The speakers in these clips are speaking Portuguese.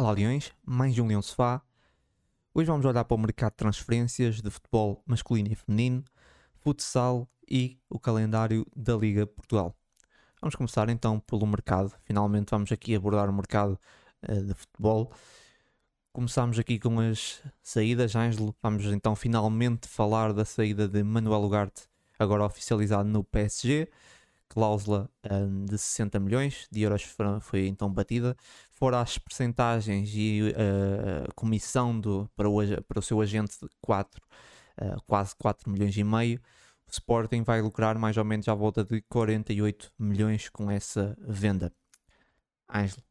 Olá Leões, mais um Leão Sofá. Hoje vamos olhar para o mercado de transferências de futebol masculino e feminino, futsal e o calendário da Liga Portugal. Vamos começar então pelo mercado. Finalmente vamos aqui abordar o mercado uh, de futebol. Começamos aqui com as saídas, Ângelo. Vamos então finalmente falar da saída de Manuel Ugarte, agora oficializado no PSG cláusula um, de 60 milhões de euros foi, então batida. Fora as percentagens e uh, a comissão do, para, o, para o seu agente de 4, uh, quase 4 milhões e meio, o Sporting vai lucrar mais ou menos à volta de 48 milhões com essa venda. Ângelo.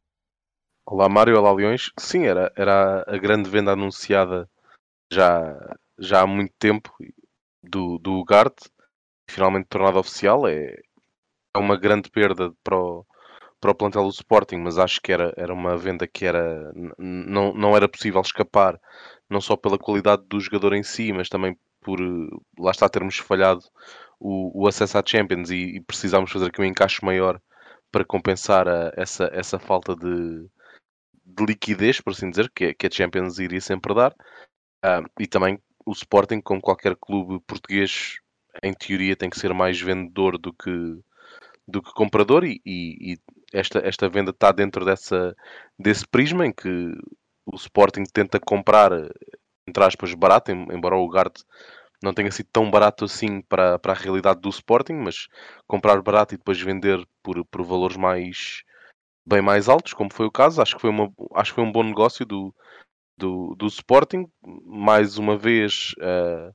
Olá Mário, olá Leões. Sim, era, era a grande venda anunciada já, já há muito tempo do, do Ugarte, finalmente tornada oficial. É, é uma grande perda para o, para o plantel do Sporting, mas acho que era, era uma venda que era, não, não era possível escapar, não só pela qualidade do jogador em si, mas também por lá está termos falhado o, o acesso à Champions e, e precisámos fazer aqui um encaixe maior para compensar a, essa, essa falta de, de liquidez, por assim dizer, que, que a Champions iria sempre dar. Uh, e também o Sporting, como qualquer clube português, em teoria tem que ser mais vendedor do que, do que comprador e, e, e, esta, esta venda está dentro dessa, desse prisma em que o Sporting tenta comprar, entre aspas, barato, embora o Ugarte não tenha sido tão barato assim para, para a realidade do Sporting, mas comprar barato e depois vender por, por valores mais bem mais altos, como foi o caso, acho que foi, uma, acho que foi um bom negócio do, do, do Sporting. Mais uma vez, uh,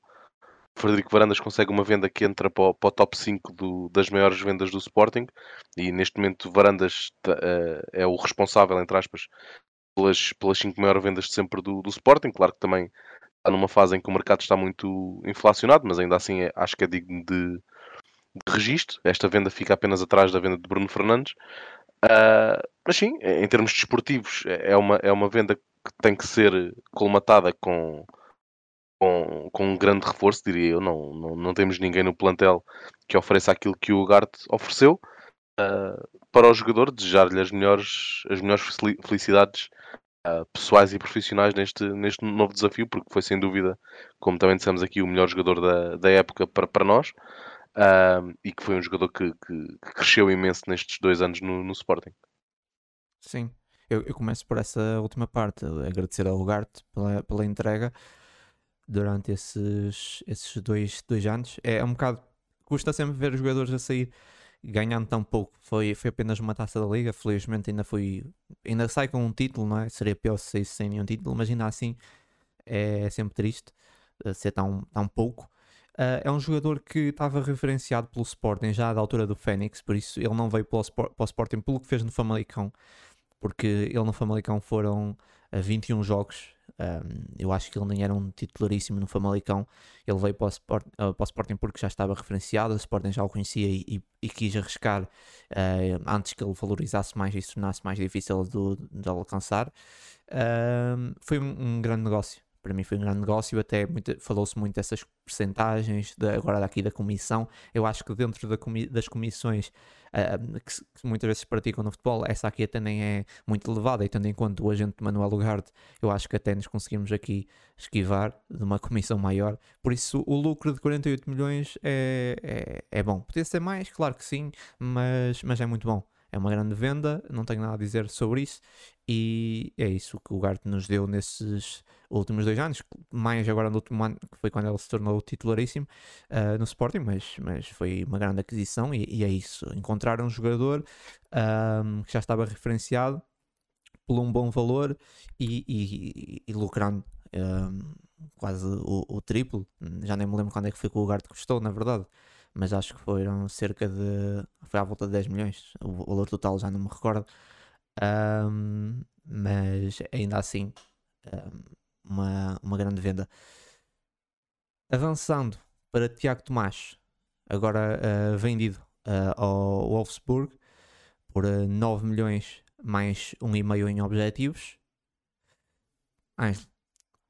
Frederico Varandas consegue uma venda que entra para o, para o top 5 do, das maiores vendas do Sporting e neste momento Varandas uh, é o responsável, entre aspas, pelas, pelas 5 maiores vendas de sempre do, do Sporting. Claro que também está numa fase em que o mercado está muito inflacionado, mas ainda assim é, acho que é digno de, de registro. Esta venda fica apenas atrás da venda de Bruno Fernandes. Uh, mas sim, em termos desportivos, é, é uma, é uma venda que tem que ser colmatada com com, com um grande reforço, diria eu. Não, não, não temos ninguém no plantel que ofereça aquilo que o Ugarte ofereceu. Uh, para o jogador, desejar-lhe as melhores, as melhores felicidades uh, pessoais e profissionais neste, neste novo desafio, porque foi sem dúvida, como também dissemos aqui, o melhor jogador da, da época para, para nós. Uh, e que foi um jogador que, que, que, cresceu imenso nestes dois anos no, no Sporting. Sim, eu, eu, começo por essa última parte, agradecer ao Ugarte pela, pela entrega durante esses, esses dois, dois anos. É, um bocado. Custa sempre ver os jogadores a sair ganhando tão pouco. Foi, foi apenas uma taça da liga. Felizmente ainda foi. Ainda sai com um título, não é? Seria pior se saísse sem nenhum título, mas ainda assim é, é sempre triste uh, ser tão, tão pouco. Uh, é um jogador que estava referenciado pelo Sporting já da altura do Fênix, por isso ele não veio para o, para o Sporting pelo que fez no Famalicão, porque ele no Famalicão foram 21 jogos. Um, eu acho que ele nem era um titularíssimo no Famalicão. Ele veio para o, Sport, uh, para o Sporting porque já estava referenciado. O Sporting já o conhecia e, e, e quis arriscar uh, antes que ele valorizasse mais e se tornasse mais difícil de, de alcançar. Uh, foi um, um grande negócio para mim foi um grande negócio, até falou-se muito dessas percentagens, de, agora daqui da comissão, eu acho que dentro da comi das comissões uh, que, que, muitas vezes se praticam no futebol, essa aqui até nem é muito elevada, e tendo em conta o agente Manuel Ugarte, eu acho que até nos conseguimos aqui esquivar de uma comissão maior, por isso o lucro de 48 milhões é, é, é bom, podia ser mais, claro que sim, mas, mas é muito bom. É uma grande venda, não tenho nada a dizer sobre isso. E é isso que o Garte nos deu nesses últimos dois anos, mais agora no último ano, que foi quando ele se tornou titularíssimo uh, no Sporting, mas, mas foi uma grande aquisição. E, e é isso: encontrar um jogador um, que já estava referenciado por um bom valor e, e, e lucrando. Um, quase o, o, triplo, já nem me lembro quando é que foi que o Garte custou, na verdade, mas acho que foram cerca de. Foi à volta de 10 milhões. O valor total já não me recordo. Um, mas ainda assim, um, uma, uma grande venda. Avançando para Tiago Tomás, agora uh, vendido uh, ao Wolfsburg por uh, ah, 9 milhões mais 1,5 em objetivos.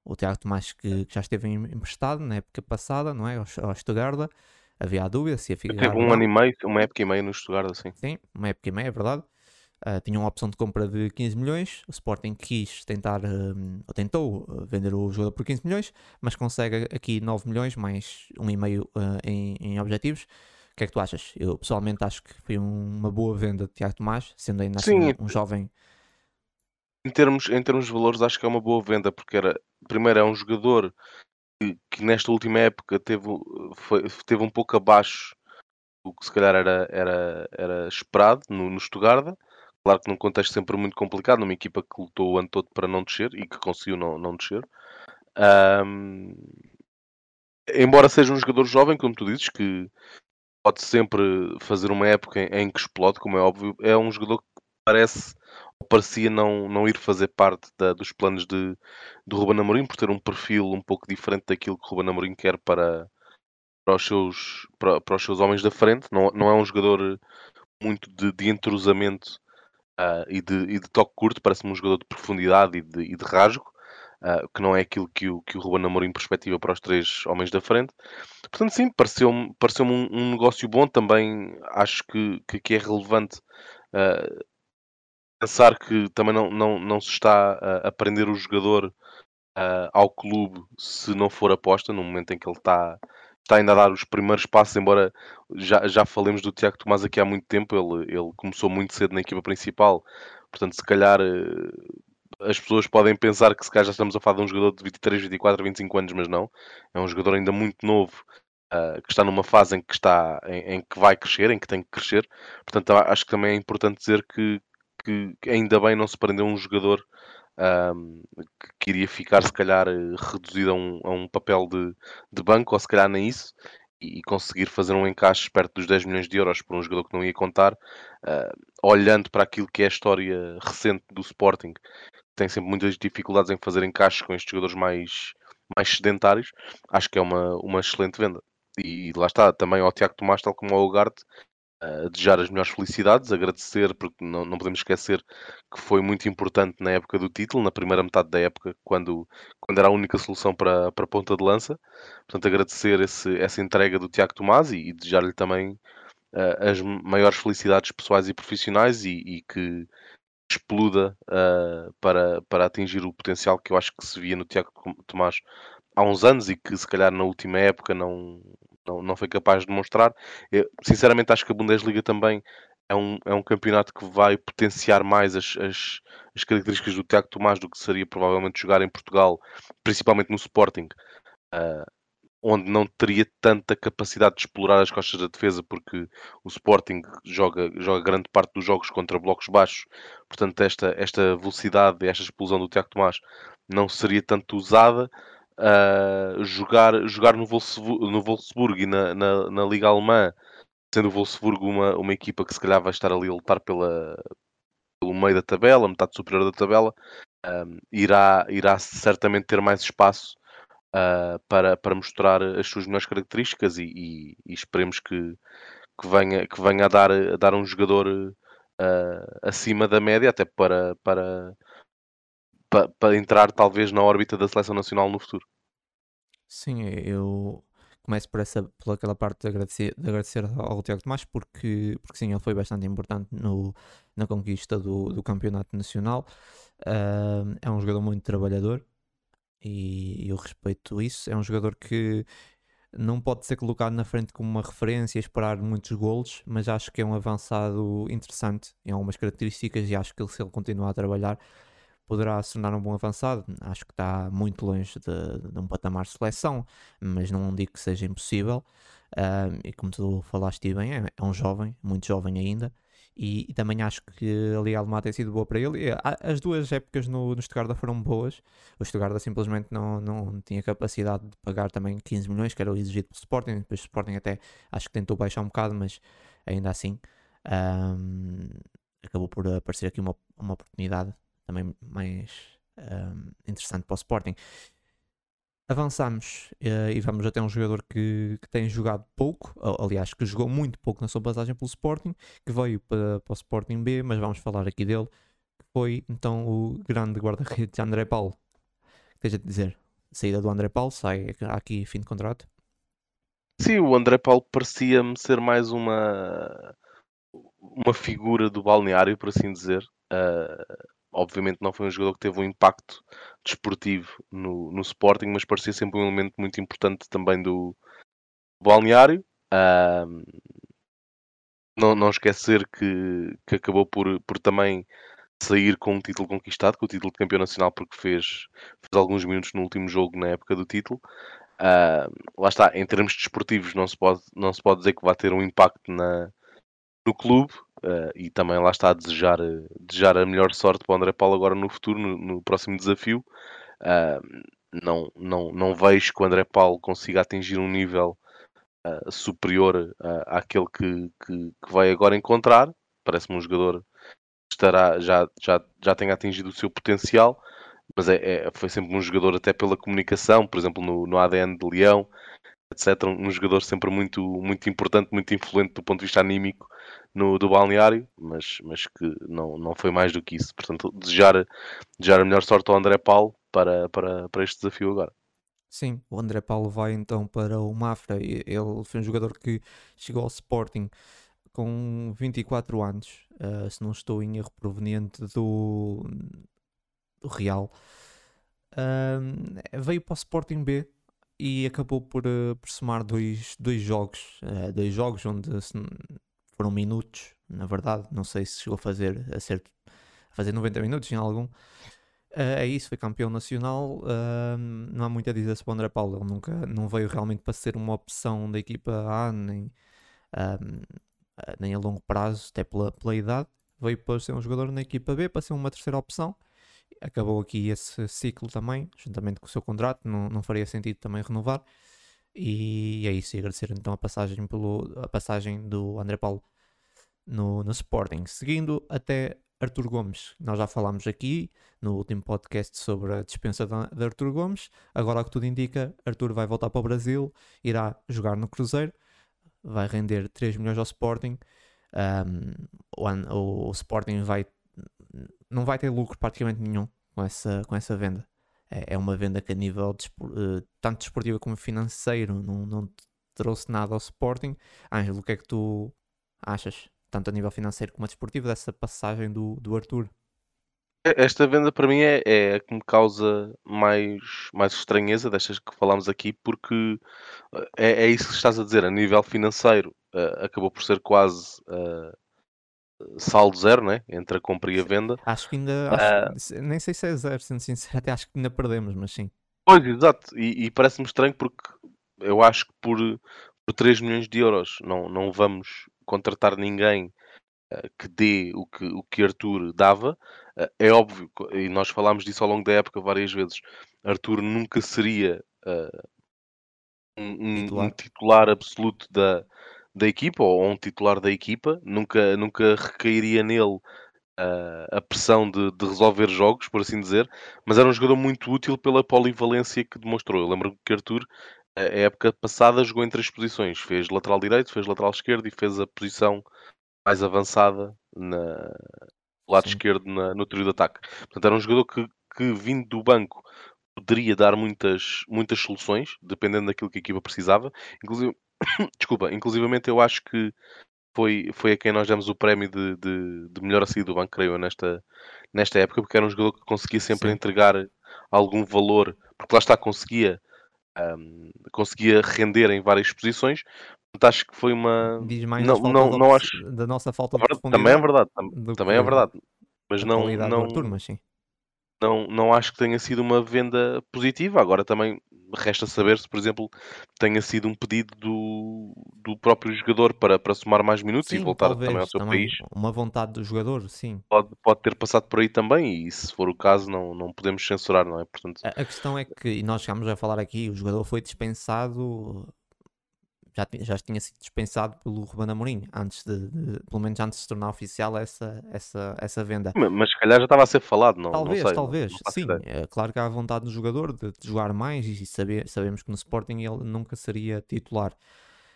O Tiago Tomás que, que, já esteve emprestado na época passada, não é? Ao, ao Stuttgart havia a dúvida se ia ficar. Teve um ano e meio, uma época e meia no Stuttgart, assim. Sim, uma época e meia, é verdade. Uh, tinha uma opção de compra de 15 milhões. O Sporting quis tentar, uh, ou tentou uh, vender o jogador por 15 milhões, mas consegue aqui 9 milhões, mais 1,5 uh, em, em objetivos. O que é que tu achas? Eu pessoalmente acho que foi um, uma boa venda de Tiago Tomás, sendo ainda assim um, um jovem. Em termos, em termos de valores, acho que é uma boa venda, porque era, primeiro é um jogador que, que nesta última época teve, foi, teve um pouco abaixo do que se calhar era, era, era esperado no, no Stuttgart Claro que num contexto sempre muito complicado, numa equipa que lutou o ano todo para não descer e que conseguiu não, não descer. Um, embora seja um jogador jovem, como tu dizes, que pode sempre fazer uma época em, em que explode, como é óbvio, é um jogador que parece ou parecia não, não ir fazer parte da, dos planos de, de Ruben Amorim, por ter um perfil um pouco diferente daquilo que Ruben Amorim quer para, para, os, seus, para, para os seus homens da frente. Não, não é um jogador muito de, de entrosamento uh, e, de, e, de, toque curto, parece-me um jogador de profundidade e de, e de rasgo, uh, que não é aquilo que o, que o Ruben Amorim perspectiva para os três homens da frente. Portanto, sim, pareceu-me pareceu um, um, negócio bom. Também acho que, que, que é relevante uh, pensar que também não, não, não se está a prender o jogador ao clube se não for aposta, no momento em que ele está está ainda a dar os primeiros passos, embora já, já falemos do Tiago Tomás aqui há muito tempo, ele, ele começou muito cedo na equipa principal, portanto, se calhar eh, as pessoas podem pensar que se calhar já estamos a falar de um jogador de 23, 24, 25 anos, mas não, é um jogador ainda muito novo, uh, que está numa fase em que está, em, em, que vai crescer, em que tem que crescer, portanto, acho que também é importante dizer que, que ainda bem não se prendeu um jogador um, que iria ficar se calhar eh, reduzido a um, a um papel de, de, banco, ou se calhar nem isso, e, conseguir fazer um encaixe perto dos 10 milhões de euros por um jogador que não ia contar, uh, olhando para aquilo que é a história recente do Sporting, que tem sempre muitas dificuldades em fazer encaixes com estes jogadores mais, mais sedentários, acho que é uma, uma excelente venda. E, e lá está, também ao Tiago Tomás, tal como ao Ugarte, a desejar as melhores felicidades, agradecer, porque não, não podemos esquecer que foi muito importante na época do título, na primeira metade da época, quando, quando era a única solução para, para a ponta de lança. Portanto, agradecer esse, essa entrega do Tiago Tomás e, e desejar-lhe também uh, as maiores felicidades pessoais e profissionais e, e que exploda uh, para, para atingir o potencial que eu acho que se via no Tiago Tomás há uns anos e que se calhar na última época não, não, não foi capaz de demonstrar. Eu, sinceramente, acho que a Bundesliga também é um, é um campeonato que vai potenciar mais as, as, as características do Tiago Tomás do que seria provavelmente jogar em Portugal, principalmente no Sporting, uh, onde não teria tanta capacidade de explorar as costas da defesa, porque o Sporting joga, joga grande parte dos jogos contra blocos baixos, portanto, esta, esta velocidade, esta explosão do Tiago Tomás não seria tanto usada uh, jogar, jogar no, Wolfsburg, no Wolfsburg e na, na, na, Liga Alemã, sendo o Wolfsburg uma, uma equipa que se calhar vai estar ali a lutar pela, pelo meio da tabela, metade superior da tabela, um, irá, irá certamente ter mais espaço uh, para, para mostrar as suas melhores características e, e, e esperemos que, que, venha, que venha a dar, a dar um jogador uh, acima da média, até para, para, para, para entrar talvez na órbita da seleção nacional no futuro. Sim, eu começo por, essa, por aquela parte de agradecer, de agradecer ao Tiago Tomás, porque, porque sim, ele foi bastante importante no, na conquista do, do campeonato nacional. Uh, é um jogador muito trabalhador e eu respeito isso. É um jogador que não pode ser colocado na frente como uma referência esperar muitos golos, mas acho que é um avançado interessante em algumas características e acho que se ele continuar a trabalhar poderá se tornar um bom avançado. Acho que está muito longe de, de um patamar de seleção, mas não digo que seja impossível. E como tu falaste bem, é, é, um jovem, muito jovem ainda. E, e, também acho que a Liga Alemã tem sido boa para ele. E, as duas épocas no, no Stuttgart foram boas. O Stuttgart simplesmente não, não tinha capacidade de pagar também 15 milhões, que era o exigido pelo Sporting. Depois o Sporting até acho que tentou baixar um bocado, mas ainda assim um, acabou por aparecer aqui uma, uma oportunidade também mais um, interessante para o Sporting. Avançamos uh, e vamos até um jogador que, que tem jogado pouco, aliás, que jogou muito pouco na sua passagem pelo Sporting, que veio para, para o Sporting B, mas vamos falar aqui dele, que foi então o grande guarda-redes André Paulo. Tens a dizer? saída do André Paulo, sai aqui fim de contrato? Sim, o André Paulo parecia-me ser mais uma uma figura do balneário, por assim dizer. Uh, obviamente não foi um jogador que teve um impacto desportivo no, no Sporting, mas parecia sempre um elemento muito importante também do balneário. Uh, não, não esquecer que, que acabou por, por também sair com um título conquistado, com o título de campeão nacional, porque fez, fez alguns minutos no último jogo na época do título. Uh, lá está, em termos desportivos, não se pode, não se pode dizer que vai ter um impacto na, no clube. Uh, e também lá está a desejar, desejar a melhor sorte para o André Paulo agora no futuro, no, no próximo desafio. Uh, não, não, não vejo que o André Paulo consiga atingir um nível uh, superior àquele que, que, que, vai agora encontrar. Parece-me um jogador que estará, já, já, já tenha atingido o seu potencial, mas é, é, foi sempre um jogador até pela comunicação, por exemplo, no, no ADN de Leão, etc. Um, jogador sempre muito, muito importante, muito influente do ponto de vista anímico no, do balneário, mas, mas que não, não foi mais do que isso. Portanto, desejar, desejar a melhor sorte ao André Paulo para, para, para este desafio agora. Sim, o André Paulo vai então para o Mafra. Ele foi um jogador que chegou ao Sporting com 24 anos, uh, se não estou em erro, proveniente do, do Real. Uh, veio para o Sporting B e acabou por, uh, por somar dois, dois jogos, uh, dois jogos onde foram minutos, na verdade, não sei se chegou a fazer a, ser, a fazer 90 minutos em algum. Uh, é isso, foi campeão nacional. Não há muito a dizer sobre o André Paulo. Ele nunca não veio realmente para ser uma opção da equipa A, nem, nem a longo prazo, até pela, pela idade. Veio para ser um jogador na equipa B, para ser uma terceira opção. Acabou aqui esse ciclo também, juntamente com o seu contrato. Não, não faria sentido também renovar. E é isso, e agradecer então a passagem, pelo, a passagem do André Paulo no, no Sporting. Seguindo até Artur Gomes, nós já falámos aqui no último podcast sobre a dispensa de, Artur Gomes. Agora, o que tudo indica, Artur vai voltar para o Brasil, irá jogar no Cruzeiro, vai render 3 milhões ao Sporting. Um, o, o, Sporting vai, não vai ter lucro praticamente nenhum com essa, com essa venda. É, é uma venda que a nível uh, tanto desportiva como financeiro não, não trouxe nada ao Sporting. Ângelo, o que é que tu achas, tanto a nível financeiro como a desportivo, dessa passagem do, do Arthur? Esta venda para mim é, é a que me causa mais, mais estranheza destas que falámos aqui, porque eh, é, é isso que estás a dizer. A nível financeiro, uh, acabou por ser quase uh, saldo zero, né? Entre a compra e a venda. Acho que ainda. Acho, uh, nem sei se é zero, sendo sincero, até acho que ainda perdemos, mas sim. Pois, exato. E, e parece-me estranho porque eu acho que por, por 3 milhões de euros não, não vamos contratar ninguém uh, que dê o que, o que Arthur dava. Uh, é óbvio, e nós falámos disso ao longo da época várias vezes, Arthur nunca seria um, titular. um, titular absoluto da, da equipa ou um titular da equipa, nunca, nunca recairia nele uh, a pressão de, de, resolver jogos, por assim dizer, mas era um jogador muito útil pela polivalência que demonstrou. Eu lembro que Arthur, a época passada, jogou em três posições: fez lateral direito, fez lateral esquerdo e fez a posição mais avançada na lado Sim. esquerdo na, no trio de ataque. Portanto, era um jogador que, que vindo do banco poderia dar muitas, muitas soluções, dependendo daquilo que a equipa precisava. Inclusive, Desculpa, inclusivamente eu acho que foi, foi a quem nós demos o prémio de, de, de melhor a sair do banco, creio eu, nesta, nesta época, porque era um jogador que conseguia sempre Sim. entregar algum valor, porque lá está, conseguia, um, conseguia render em várias posições. Acho que foi uma. Diz mais não, não, não acho... da nossa falta de Também é verdade, também é verdade. Mas não. não... Turma, sim não, não acho que tenha sido uma venda positiva. Agora também resta saber se, por exemplo, tenha sido um pedido do, do próprio jogador para, para somar mais minutos sim, e voltar talvez, também ao seu também, país. Uma vontade do jogador, sim. Pode, pode ter passado por aí também e se for o caso não, não podemos censurar, não é? Portanto... A, a questão é que, e nós chegámos a falar aqui, o jogador foi dispensado já, já tinha sido dispensado pelo Ruben Amorim, antes de, de, pelo menos antes de se tornar oficial essa, essa, essa venda. Mas, mas se calhar já estava a ser falado, não? Talvez, não sei, talvez, não, não sim. É claro que há a vontade do jogador de, de jogar mais e saber, sabemos que no Sporting ele nunca seria titular.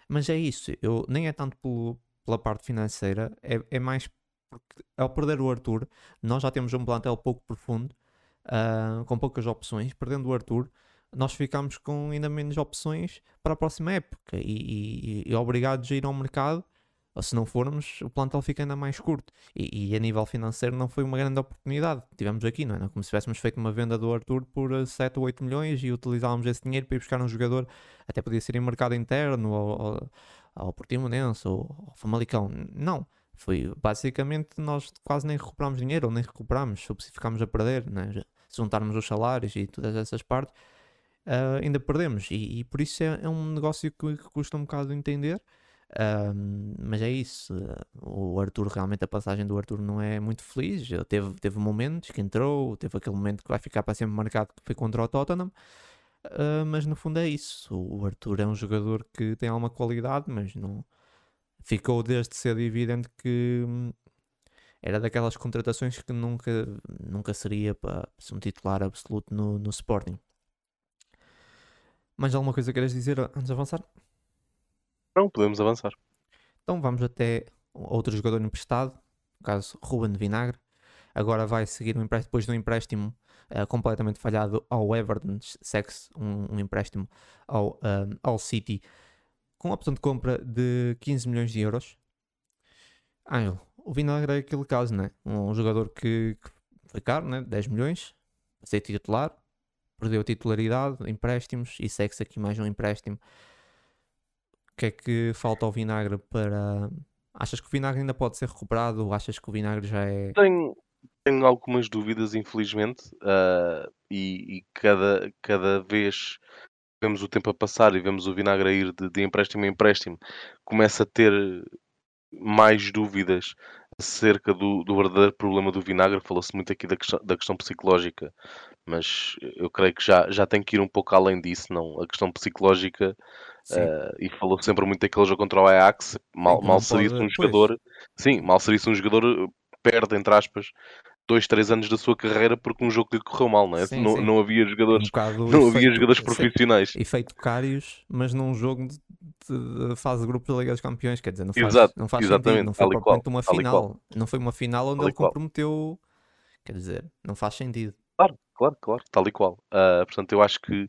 Mas é isso, eu, nem é tanto pelo, pela parte financeira, é, é mais porque ao perder o Arthur, nós já temos um plantel pouco profundo, uh, com poucas opções, perdendo o Arthur nós ficamos com ainda menos opções para a próxima época e, e, e obrigados a ir ao mercado ou se não formos, o plantel fica ainda mais curto. E, e, a nível financeiro não foi uma grande oportunidade. Tivemos aqui, não é? Como se tivéssemos feito uma venda do Arthur por 7 ou 8 milhões e utilizávamos esse dinheiro para ir buscar um jogador, até podia ser em mercado interno, ou, ou, ao Portimonense, ou ao Famalicão. Não. Foi basicamente nós quase nem recuperámos dinheiro, ou nem recuperámos, se ficámos a perder, né? se juntarmos os salários e todas essas partes, uh, ainda perdemos. E, e, por isso é, é um negócio que, que, custa um bocado entender. Mas é isso. O Arthur, realmente, a passagem do Arthur não é muito feliz. Teve, teve momentos que entrou, teve aquele momento que vai ficar para sempre marcado que foi contra o Tottenham. Uh, mas no fundo é isso. O Arthur é um jogador que tem alguma qualidade, mas não ficou desde cedo evidente que hum, era daquelas contratações que nunca, nunca seria para ser um titular absoluto no, no Sporting. Mais alguma coisa queres dizer antes de avançar? Não, podemos avançar. Então vamos até outro jogador emprestado, no caso Ruben Vinagre. Agora vai seguir um empréstimo, depois de um empréstimo uh, completamente falhado ao Everton, segue um, um, empréstimo ao, um, ao City com a opção de compra de 15 milhões de euros. Ah, o Vinagre é aquele caso, né? Um jogador que, que foi caro, né? 10 milhões, ser titular, perdeu titularidade, empréstimos e segue-se aqui mais um empréstimo. O que é que falta ao vinagre para. Achas que o vinagre ainda pode ser recuperado ou achas que o vinagre já é. Tenho, tenho algumas dúvidas, infelizmente, uh, e, e, cada, cada vez vemos o tempo a passar e vemos o vinagre a ir de, de empréstimo em empréstimo, começa a ter mais dúvidas acerca do, do verdadeiro problema do vinagre. Falou-se muito aqui da questão, da questão psicológica, mas eu creio que já, já tem que ir um pouco além disso, não? A questão psicológica, uh, e falou sempre muito daquele jogo contra o Ajax, mal, mal seria um jogador, sim, mal seria um jogador perde, entre aspas, dois, três anos da sua carreira porque um jogo lhe correu mal, não é? Sim, não, sim. não havia jogadores, um não havia jogadores profissionais. Efeito cários, mas num jogo de, de, de fase de grupo da Liga dos Campeões, quer dizer, não faz, Exato, não faz sentido, não foi propriamente uma final, não foi uma final onde ele comprometeu, quer dizer, não faz sentido. Claro, claro, claro, tal e qual. Uh, portanto, eu acho que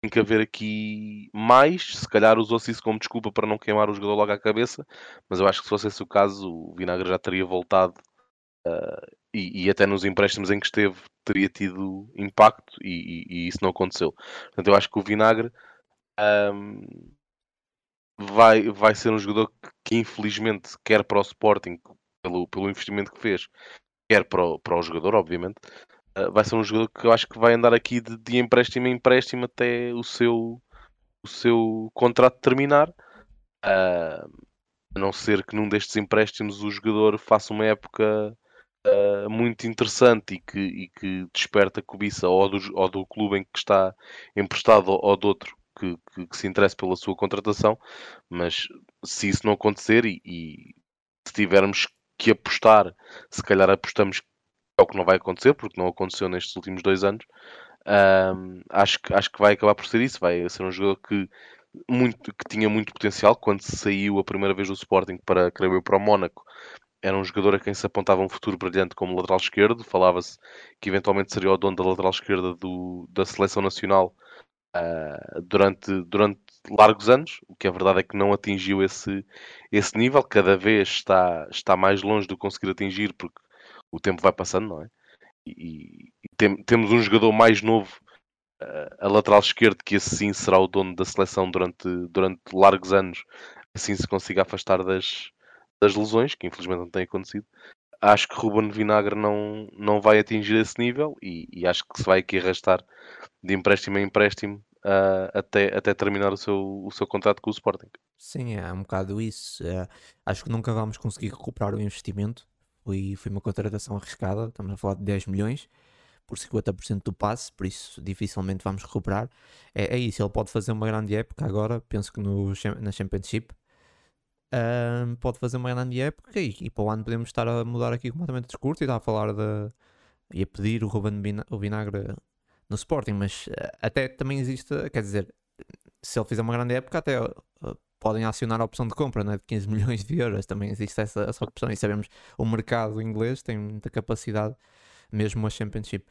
tem que haver aqui mais. Se calhar usou-se isso como desculpa para não queimar o jogador logo à cabeça, mas eu acho que se fosse esse o caso, o Vinagre já teria voltado uh, e, e, até nos empréstimos em que esteve teria tido impacto e, e, e, isso não aconteceu. Portanto, eu acho que o Vinagre um, vai, vai ser um jogador que, que, infelizmente quer para o Sporting pelo, pelo investimento que fez, quer para o, para o jogador, obviamente, uh, vai ser um jogador que eu acho que vai andar aqui de, de empréstimo em empréstimo até o seu, o seu contrato terminar. Uh, a não ser que num destes empréstimos o jogador faça uma época uh, muito interessante e que, e que desperta cobiça ou do, ou do clube em que está emprestado ou, de outro que, que, que, se interesse pela sua contratação, mas se isso não acontecer e, e se tivermos que apostar, se calhar apostamos que é o que não vai acontecer, porque não aconteceu nestes últimos dois anos. Um, acho, que, acho que vai acabar por ser isso. Vai ser um jogador que, muito, que tinha muito potencial quando saiu a primeira vez do Sporting para, creio eu, para o Mónaco era um jogador a quem se apontava um futuro brilhante como lateral esquerdo. Falava-se que eventualmente seria o dono da lateral esquerda do, da seleção nacional uh, durante, durante largos anos. O que é verdade é que não atingiu esse, esse nível. Cada vez está, está mais longe de conseguir atingir porque o tempo vai passando, não é? E, e tem, temos um jogador mais novo uh, a lateral esquerdo que esse sim será o dono da seleção durante, durante largos anos. Assim se consiga afastar das, das lesões, que infelizmente não tem acontecido, acho que Ruben Vinagre não, não vai atingir esse nível e, e acho que se vai aqui arrastar de empréstimo a empréstimo uh, até, até terminar o seu, o seu contrato com o Sporting. Sim, é um bocado isso. É, acho que nunca vamos conseguir recuperar o investimento. Foi, foi uma contratação arriscada, estamos a falar de 10 milhões por 50% do passe, por isso dificilmente vamos recuperar. É, é, isso, ele pode fazer uma grande época agora, penso que no, na Championship, pode fazer uma grande época e, e, para o ano podemos estar a mudar aqui completamente o discurso e estar a falar de e a pedir o Ruben o Vinagre no Sporting, mas uh, até também existe, quer dizer, se ele fizer uma grande época, até uh, podem acionar a opção de compra né, de 15 milhões de euros, também existe essa, essa opção e sabemos o mercado inglês tem muita capacidade, mesmo a Championship.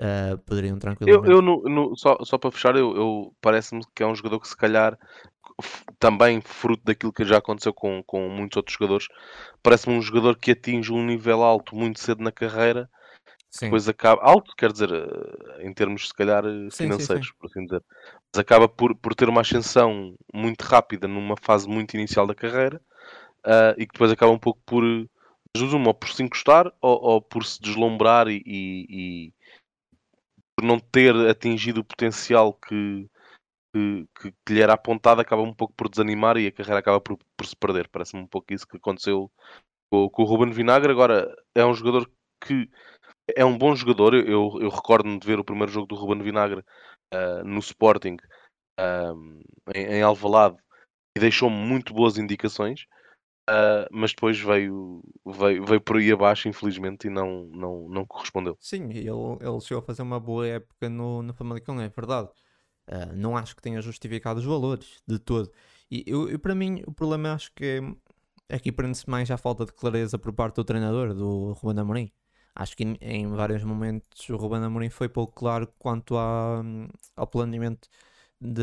Uh, poderiam Eu, tranquilamente. eu no- no- só, só para fechar, eu, eu- parece-me que é um jogador que se calhar também fruto daquilo que já aconteceu com, com muitos outros jogadores, parece-me um jogador que atinge um nível alto muito cedo na carreira, Sim, depois acaba alto, quer dizer, eh, em termos se calhar eh, sim, sim, sim. financeiros, por assim dizer, mas acaba por, por ter uma ascensão muito rápida numa fase muito inicial da carreira, ah, e que depois acaba um pouco por, uma, ou por se encostar ou, ou por se deslumbrar e- e por não ter atingido o potencial que, que, que- que lhe era apontado, acaba um pouco por desanimar e a carreira acaba por, por se perder. Parece-me um pouco isso que aconteceu com, com o Ruben Vinagre. Agora, é um jogador que é um bom jogador. Eu, eu recordo-me de ver o primeiro jogo do Ruben Vinagre ah, no Sporting, ah, em, em Alvalade, e deixou-me muito boas indicações. Ah, mas depois veio, veio, veio por aí abaixo, infelizmente, e não, não, não correspondeu. Sim, ele, ele chegou a fazer uma boa época no, no Famalicão, é verdade. Ah, não acho que tenha justificado os valores de todo. E eu, eu, para mim, o problema acho que é, aqui prende-se mais à falta de clareza por parte do treinador, do Ruben Amorim. Acho que em, vários momentos o Ruben Amorim foi pouco claro quanto à, ao planeamento de,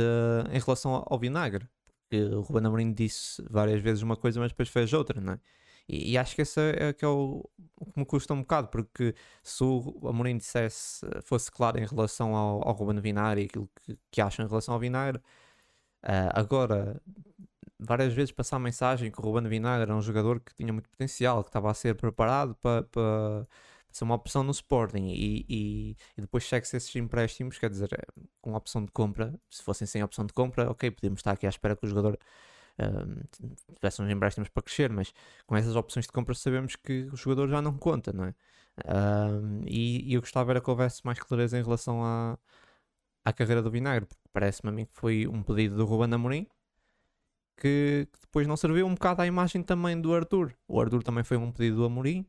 em relação ao vinagre. Porque o Ruben Amorim disse várias vezes uma coisa, mas depois fez outra, não é? E, e acho que esse é, que é o, o que me custa um bocado, porque se o Amorim dissesse, fosse claro em relação ao, ao Ruben Vinagre e aquilo que, que acha em relação ao Vinagre, ah, agora várias vezes passar a mensagem que o Ruben Vinagre era um jogador que tinha muito potencial, que estava a ser preparado para, para ser uma opção no Sporting e, e, e depois segue-se esses empréstimos, quer dizer, com opção de compra, se fossem sem opção de compra, ok, podíamos estar aqui à espera que o jogador um, tivesse uns empréstimos para crescer, mas com essas opções de compra sabemos que o jogador já não conta, não é? Um, e, e, eu gostava era que houvesse mais clareza em relação à, à carreira do Vinagre, porque parece-me a mim que foi um pedido do Ruben Amorim que, que, depois não serviu um bocado à imagem também do Arthur. O Arthur também foi um pedido do Amorim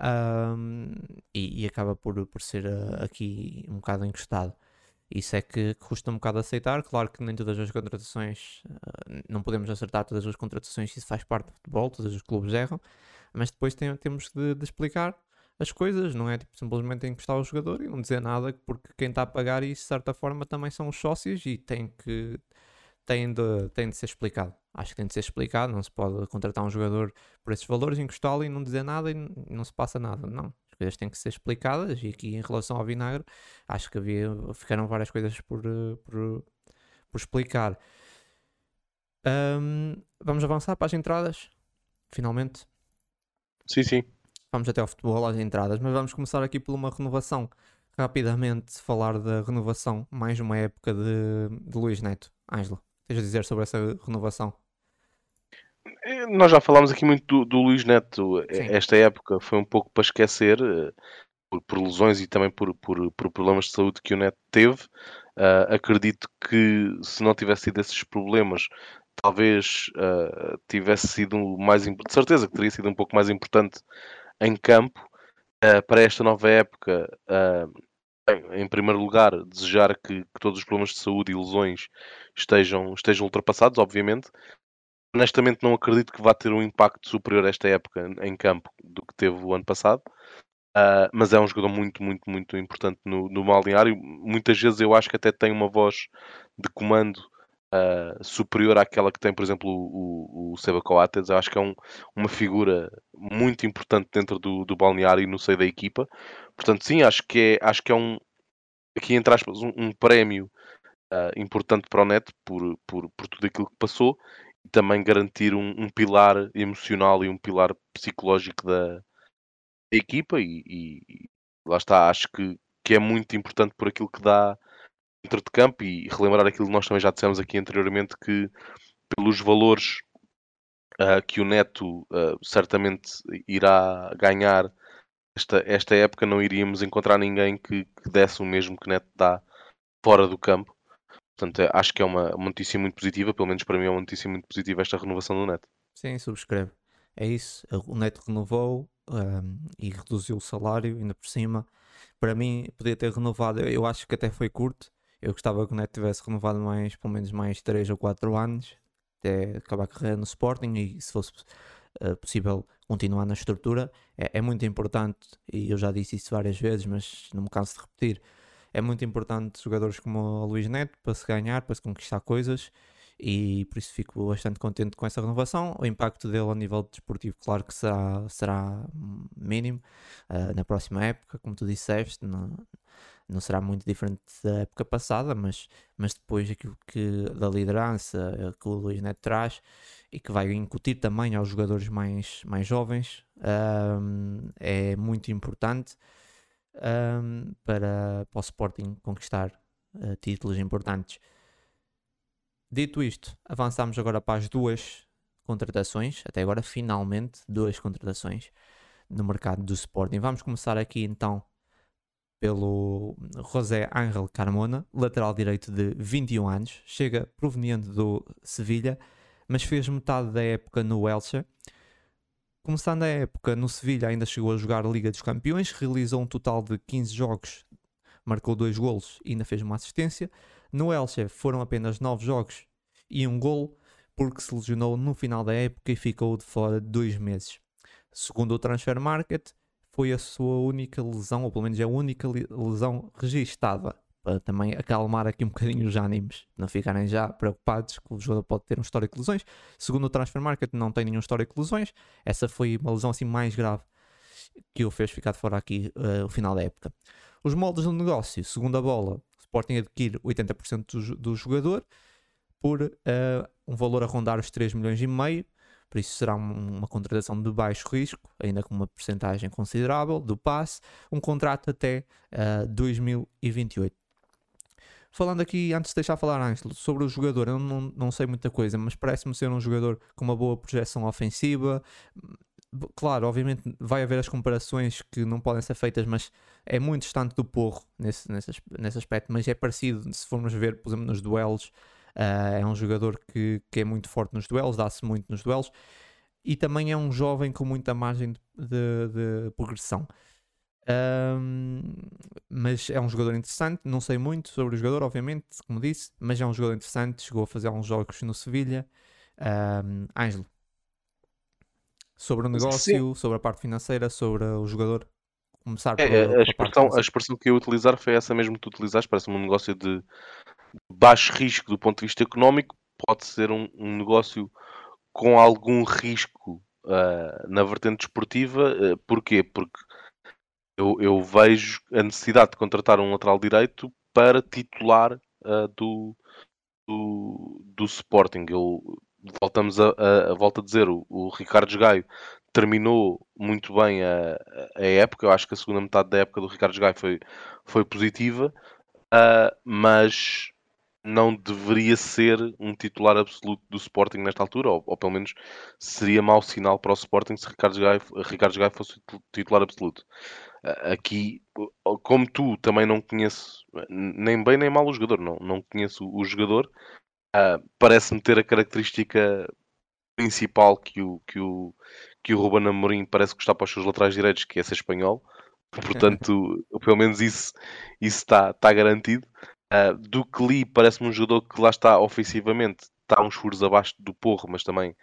um, e, e, acaba por, por ser uh, aqui um bocado encostado. Isso é que custa um bocado aceitar. Claro que nem todas as contratações, uh, não podemos acertar todas as contratações, isso faz parte do futebol, todos os clubes erram, mas depois tem, temos de, de, explicar as coisas, não é tipo simplesmente encostar o jogador e não dizer nada, porque quem está a pagar isso de certa forma também são os sócios e tem que tem de, tem de ser explicado. Acho que tem de ser explicado. Não se pode contratar um jogador por esses valores, encostá-lo e não dizer nada e não se passa nada. Não. As coisas têm que ser explicadas. E aqui, em relação ao vinagre, acho que havia, ficaram várias coisas por, por, por explicar. Um, vamos avançar para as entradas, finalmente. Sim, sim. Vamos até ao futebol, às entradas, mas vamos começar aqui por uma renovação. Rapidamente falar da renovação, mais uma época de, de Luís Neto. Ângelo tens a dizer sobre essa renovação? Nós já falámos aqui muito do, do Luís Neto. Sim. Esta época foi um pouco para esquecer, por, por lesões e também por, por, por, problemas de saúde que o Neto teve. Uh, acredito que se não tivesse tido esses problemas, talvez uh, tivesse sido mais de certeza que teria sido um pouco mais importante em campo. Uh, para esta nova época, em primeiro lugar, desejar que, que, todos os problemas de saúde e lesões estejam, estejam ultrapassados, obviamente. Honestamente, não acredito que vá ter um impacto superior esta época em campo do que teve o ano passado. Uh, mas é um jogador muito, muito, muito importante no, no balneário. Muitas vezes eu acho que até tem uma voz de comando uh, superior àquela que tem, por exemplo, o, o, o Seba Coates. Eu acho que é um, uma figura muito importante dentro do, do balneário e no seio da equipa. Portanto, sim, acho que é, acho que é um, aqui entre aspas, um, um prémio uh, importante para o Neto por, por, por tudo aquilo que passou e também garantir um, um pilar emocional e um pilar psicológico da, da equipa e, e, lá está, acho que, que é muito importante por aquilo que dá dentro de campo e relembrar aquilo que nós também já dissemos aqui anteriormente que pelos valores uh, que o Neto uh, certamente irá ganhar esta, esta época não iríamos encontrar ninguém que, que desse o mesmo que Neto dá fora do campo. Portanto, é, acho que é uma, uma notícia muito positiva, pelo menos para mim é uma notícia muito positiva esta renovação do Neto. Sim, subscreve. É isso, o Neto renovou um, e reduziu o salário, ainda por cima. Para mim, podia ter renovado, eu acho que até foi curto. Eu gostava que o Neto tivesse renovado mais, pelo menos mais 3 ou 4 anos, até acabar a carreira no Sporting e se fosse uh, possível continuar na estrutura. É, é, muito importante, e eu já disse isso várias vezes, mas não me canso de repetir. É muito importante jogadores como o Luís Neto para se ganhar, para se conquistar coisas e por isso fico bastante contente com essa renovação. O impacto dele a nível desportivo, claro que será, será mínimo uh, na próxima época, como tu disseste, não, não será muito diferente da época passada, mas, mas depois aquilo que da liderança eh, que o Luís Neto traz e que vai incutir também aos jogadores mais, mais jovens um, é muito importante um, para, para o Sporting conquistar uh, títulos importantes. Dito isto, avançamos agora para as duas contratações, até agora finalmente duas contratações no mercado do Sporting. Vamos começar aqui então pelo José Ángel Carmona, lateral direito de 21 anos, chega proveniente do Sevilha, mas fez metade da época no Elche. Começando a época no Sevilha, ainda chegou a jogar Liga dos Campeões, realizou um total de 15 jogos, marcou dois golos e ainda fez uma assistência. No Elche foram apenas 9 jogos e um golo, porque se lesionou no final da época e ficou de fora dois meses. Segundo o Transfer Market, foi a sua única lesão, ou pelo menos é a única lesão registada. Para também acalmar aqui um bocadinho os ânimos, não ficarem já preocupados que o jogador pode ter um histórico de lesões. Segundo o Transfer Market, não tem nenhum histórico de lesões. Essa foi uma lesão assim mais grave que o fez ficar de fora aqui uh, o final da época. Os moldes do negócio, segundo a bola, Sporting adquire 80% do, do jogador por uh, um valor a rondar os 3 milhões e meio, por isso será uma contratação de baixo risco, ainda com uma porcentagem considerável do passe, um contrato até uh, eh, 2028. Falando aqui, antes de deixar falar Ângelo, sobre o jogador, eu não, não sei muita coisa, mas parece-me ser um jogador com uma boa projeção ofensiva, claro, obviamente vai haver as comparações que não podem ser feitas, mas é muito distante do Porro nesse, nesse, nesse aspecto, mas é parecido se formos ver, por exemplo, nos duelos. Uh, é um jogador que, que é muito forte nos duelos, dá-se muito nos duelos e também é um jovem com muita margem de, de, de progressão. Um, mas é um jogador interessante. Não sei muito sobre o jogador, obviamente, como disse, mas é um jogador interessante. Chegou a fazer alguns jogos no Sevilha. Um, Ângelo, sobre o negócio, Sim. sobre a parte financeira, sobre o jogador. Começar é, pela, a, expressão, a expressão que eu utilizar foi essa mesmo que tu utilizaste. Parece-me um negócio de baixo risco do ponto de vista económico. Pode ser um, um negócio com algum risco uh, na vertente desportiva. Uh, porquê? Porque eu, eu, vejo a necessidade de contratar um lateral direito para titular uh, do, do, do Sporting. Eu voltamos a, a, a volta a dizer, o, o Ricardo Gaio terminou muito bem a, a, época. Eu acho que a segunda metade da época do Ricardo Gaio foi, foi positiva, uh, mas não deveria ser um titular absoluto do Sporting nesta altura, ou, ou pelo menos seria mau sinal para o Sporting se Ricardo Gaio, Ricardo Gaio fosse titular absoluto. Uh, aqui, como tu também não conheço nem bem nem mal o jogador, não, não conheço o jogador, Uh, parece-me ter a característica principal que o, que o, que o Ruben Amorim parece gostar para os seus laterais direitos, que é ser espanhol. Portanto, pelo menos isso está tá garantido. Uh, do que li, parece-me um jogador que lá está ofensivamente, está uns furos abaixo do porro, mas também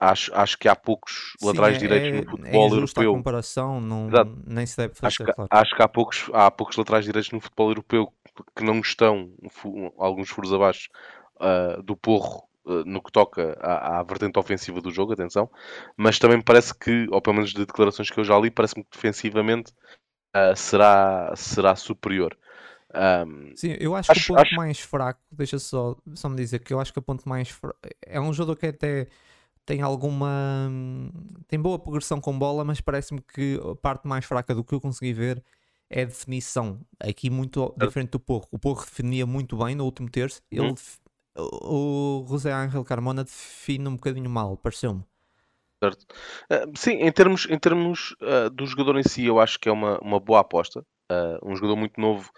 acho, acho que há poucos Sim, laterais é, direitos no é futebol é europeu. A comparação não, nem se deve fazer. Acho que, claro. acho que há, poucos, há poucos laterais direitos no futebol europeu que não estão alguns furos abaixo uh, do Porro uh, no que toca à, à, vertente ofensiva do jogo, atenção, mas também me parece que, ou pelo menos de declarações que eu já li, parece-me que defensivamente uh, será, será superior. Um, Sim, eu acho, acho, que o ponto acho... mais fraco, deixa só, só me dizer que eu acho que o ponto mais fraco é um jogador que até tem alguma tem boa progressão com bola, mas parece-me que a parte mais fraca do que eu consegui ver é a definição. Aqui muito diferente do Porro. O Porro definia muito bem no último terço, ele hum o José Ángel Carmona define um bocadinho mal, pareceu-me. Certo. Uh, sim, em termos, em termos uh, do jogador em si, eu acho que é uma, uma boa aposta. Uh, um jogador muito novo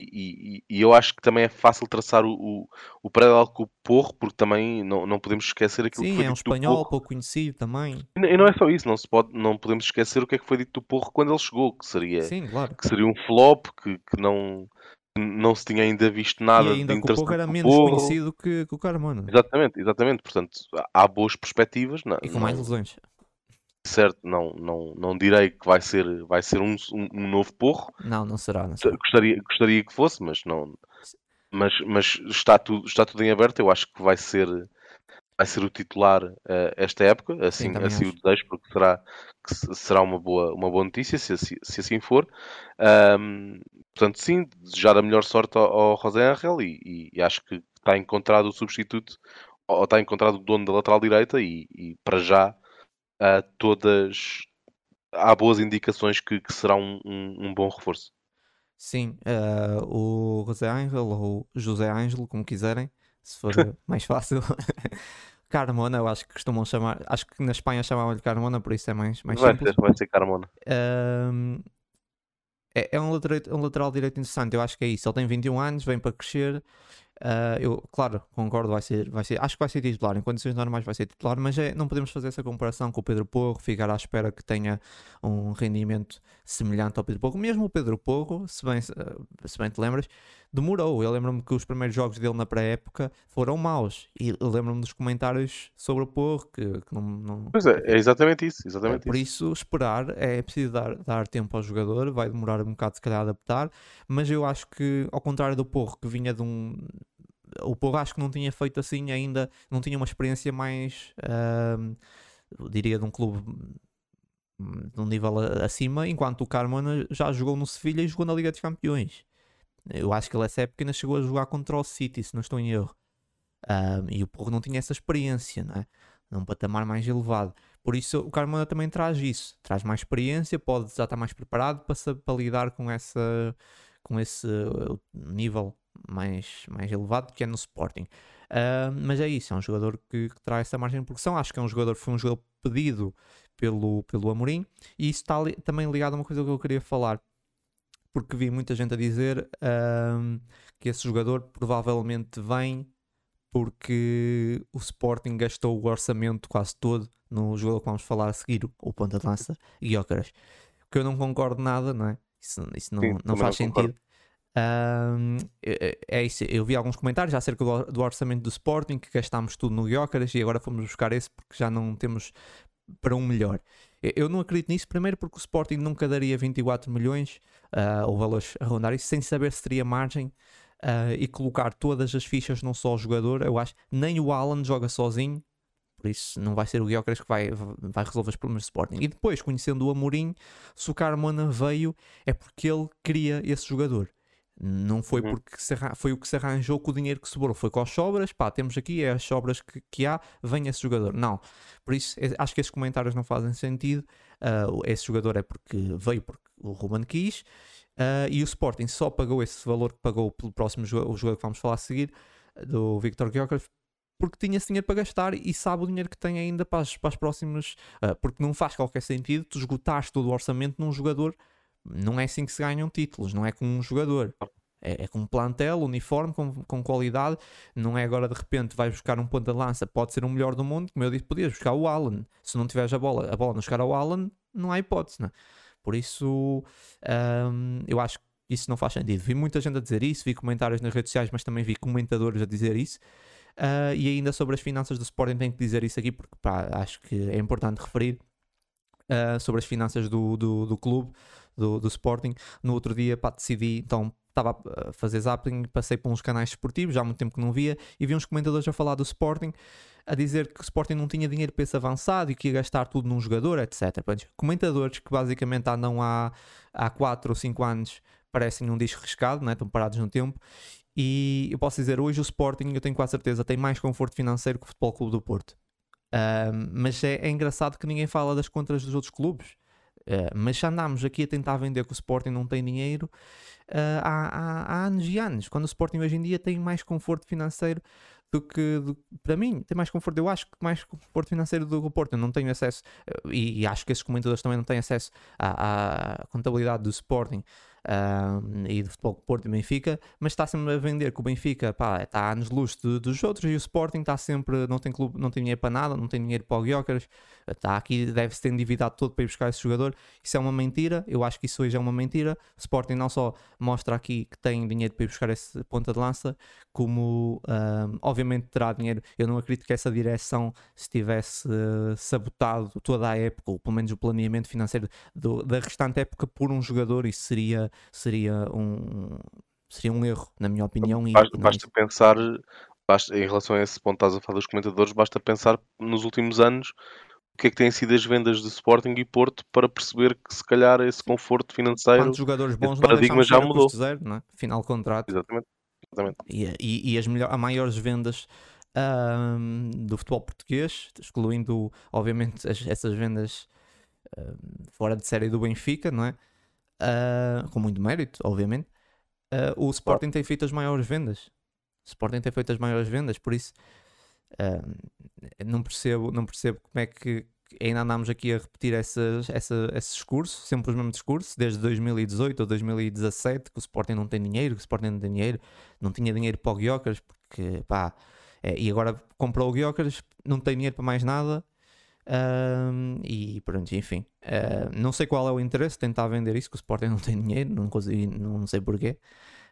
e, e, e, eu acho que também é fácil traçar o, o, o paralelo com o Porro, porque também não, não podemos esquecer aquilo Sim, que foi é um espanhol pouco conhecido também. E não é só isso, não, se pode, não podemos esquecer o que é que foi dito do Porro quando ele chegou, que seria, Sim, claro. que seria um flop, que, que não não se tinha ainda visto nada e ainda de que o Porro era menos Porro. conhecido que, que, o Carmona. Exatamente, exatamente. Portanto, há boas perspectivas. Não, e com mais lesões. certo, não, não, não direi que vai ser, vai ser um, um, um novo porro. Não, não será, não será. Gostaria, gostaria que fosse, mas não. Mas, mas está, tudo, está tudo em aberto. Eu acho que vai ser, vai ser o titular uh, esta época, assim, Sim, assim o desejo, porque será, será uma boa, uma boa notícia, se, se, se assim for. Um, portanto, sim, desejar a melhor sorte ao, ao José Angel e, e, acho que está encontrado o substituto, ou está encontrado o dono da lateral direita e, e para já uh, todas há boas indicações que, que será um, um, um, bom reforço. Sim, uh, o José Ángel ou José Ângelo, como quiserem, se for mais fácil. Carmona, eu acho que costumam chamar, acho que na Espanha chamavam-lhe Carmona, por isso é mais, mais vai simples. Ser, vai ser Carmona. Uh, é, é um, lateral, um lateral direito interessante, eu acho que é isso. Ele tem 21 anos, vem para crescer Uh, eu, claro, concordo, vai ser, vai ser, acho que vai ser titular, em condições normais vai ser titular, mas é, não podemos fazer essa comparação com o Pedro Porro, ficar à espera que tenha um rendimento semelhante ao Pedro Porro. Mesmo o Pedro Porro, se bem, se bem te lembras, demorou. Eu lembro-me que os primeiros jogos dele na pré-época foram maus. E lembro-me dos comentários sobre o Porro que, que não, não, Pois é, é exatamente isso. Exatamente Por isso, esperar é preciso dar, dar tempo ao jogador, vai demorar um bocado se calhar a adaptar, mas eu acho que, ao contrário do Porro, que vinha de um. O Porro acho que não tinha feito assim ainda, não tinha uma experiência mais. Uh, diria de um clube de um nível acima, enquanto o Carmona já jogou no Sevilha e jogou na Liga dos Campeões. Eu acho que ele essa época ainda chegou a jogar contra o City, se não estou em erro. Um, e o Porro não tinha essa experiência, não é? num patamar mais elevado. Por isso o Carmona também traz isso, traz mais experiência, pode já estar mais preparado para, para lidar com, essa, com esse nível mais, mais elevado que é no Sporting. Uh, mas é isso, é um jogador que, que, traz essa margem de progressão. Acho que é um jogador, foi um jogador pedido pelo, pelo Amorim e isso está li, também ligado a uma coisa que eu queria falar porque vi muita gente a dizer um, que esse jogador provavelmente vem porque o Sporting gastou o orçamento quase todo no jogador que vamos falar a seguir, o ponta de lança, Guiócaras. Que eu não concordo nada, não é? Isso, isso não, Sim, não faz não sentido. Um, é, é, isso, eu vi alguns comentários acerca do, do orçamento do Sporting que gastámos tudo no Guiócaras e agora fomos buscar esse porque já não temos para um melhor. Eu não acredito nisso, primeiro porque o Sporting nunca daria 24 milhões uh, ou valores a rondar isso sem saber se teria margem uh, e colocar todas as fichas num só jogador. Eu acho nem o Alan joga sozinho, por isso não vai ser o Guilherme que vai, vai resolver os problemas do Sporting. E depois, conhecendo o Amorim, se o Carmona veio é porque ele queria esse jogador. Não foi uhum. porque foi o que se arranjou com o dinheiro que sobrou. Foi com as sobras, pá, temos aqui é as sobras que, que há, vem esse jogador. Não. Por isso, é, acho que esses comentários não fazem sentido. Uh, esse jogador é porque veio porque o Ruben quis. Uh, e o Sporting só pagou esse valor que pagou pelo próximo jogador, o jogador que vamos falar a seguir, do Victor Gyökeres, porque tinha esse dinheiro para gastar e sabe o dinheiro que tem ainda para as, para as próximas. Uh, porque não faz qualquer sentido tu esgotares todo o orçamento num jogador não é assim que se ganham títulos, não é com um jogador. É, é com um plantel, uniforme, com, com qualidade. Não é agora de repente vais buscar um ponta de lança, pode ser o melhor do mundo. Como eu disse, podias buscar o Allen. Se não tiveres a bola, a bola não chegar ao Allen, não há hipótese. Não é? Por isso, um, eu acho que isso não faz sentido. Vi muita gente a dizer isso, vi comentários nas redes sociais, mas também vi comentadores a dizer isso. Uh, e ainda sobre as finanças do Sporting, tenho que dizer isso aqui porque pá, acho que é importante referir uh, sobre as finanças do, do, do clube do, do Sporting. No outro dia, pá, decidi, então estava a fazer zapping, passei por uns canais esportivos, já há muito tempo que não via, e vi uns comentadores a falar do Sporting, a dizer que o Sporting não tinha dinheiro para esse avançado e que ia gastar tudo num jogador, etc. Comentadores que basicamente andam há, há 4 ou 5 anos, parecem um disco riscado, né? estão parados no tempo, e eu posso dizer, hoje o Sporting, eu tenho quase certeza, tem mais conforto financeiro que o Futebol Clube do Porto. Um, mas é, é engraçado que ninguém fala das contas dos outros clubes. Uh, mas já andámos aqui a tentar vender que o Sporting não tem dinheiro uh, há, há, há, anos e anos, quando o Sporting hoje em dia tem mais conforto financeiro do que, do, para mim, tem mais conforto, eu acho que mais conforto financeiro do que o Porto, eu não tenho acesso, uh, e, e, acho que esses comentadores também não têm acesso à, à contabilidade do Sporting, e do Futebol Porto e Benfica, mas está sempre a vender que o Benfica pá, está a anos-luz dos outros e o Sporting está sempre, não tem, clube, não tem dinheiro para nada, não tem dinheiro para o Guiocas, está aqui, deve-se ter endividado todo para ir buscar esse jogador. Isso é uma mentira, eu acho que isso hoje é uma mentira. O Sporting não só mostra aqui que tem dinheiro para ir buscar esse ponta de lança, como obviamente terá dinheiro. Eu não acredito que essa direção se tivesse uh, sabotado toda a época, ou pelo menos o planeamento financeiro do, da restante época por um jogador, isso seria, seria, um, seria um erro, na minha opinião. Basta, basta pensar, basta, em relação a esse ponto estás a falar dos comentadores, basta pensar nos últimos anos o que é que têm sido as vendas de Sporting e Porto para perceber que se calhar esse conforto financeiro Quantos jogadores bons paradigma já mudou. Zero, não é? Final contrato. Exatamente. Exatamente. E, e, e as, melhor, maiores vendas um, do futebol português, excluindo, obviamente, as, essas vendas um, fora de série do Benfica, não é? Uh, com muito mérito, obviamente. Uh, o Sporting tem feito as maiores vendas. O Sporting tem feito as maiores vendas, por isso uh, não, percebo, não percebo como é que ainda andamos aqui a repetir essas, essa, esse discurso, sempre o mesmo discurso, desde 2018 ou 2017, que o Sporting não tem dinheiro, que o Sporting não tem dinheiro, não tinha dinheiro para o Guiocas, porque pá, é, e agora comprou o Guiocas, não tem dinheiro para mais nada, um, e pronto, enfim, uh, não sei qual é o interesse, tentar vender isso, que o Sporting não tem dinheiro, não, consegui, não sei porquê.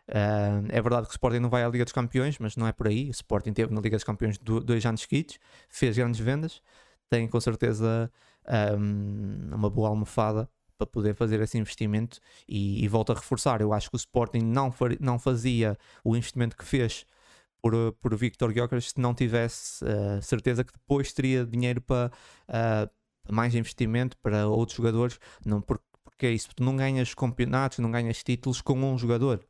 Uh, é verdade que o Sporting não vai à Liga dos Campeões, mas não é por aí. O Sporting teve na Liga dos Campeões dois anos seguidos, fez grandes vendas, tem com certeza um, uma boa almofada para poder fazer esse investimento e, e volto a reforçar. Eu acho que o Sporting não, far, não fazia o investimento que fez por, por Victor Gyökeres se não tivesse uh, certeza que depois teria dinheiro para uh, mais investimento para outros jogadores. Não, porque, porque é isso, tu não ganhas campeonatos, não ganhas títulos com um jogador.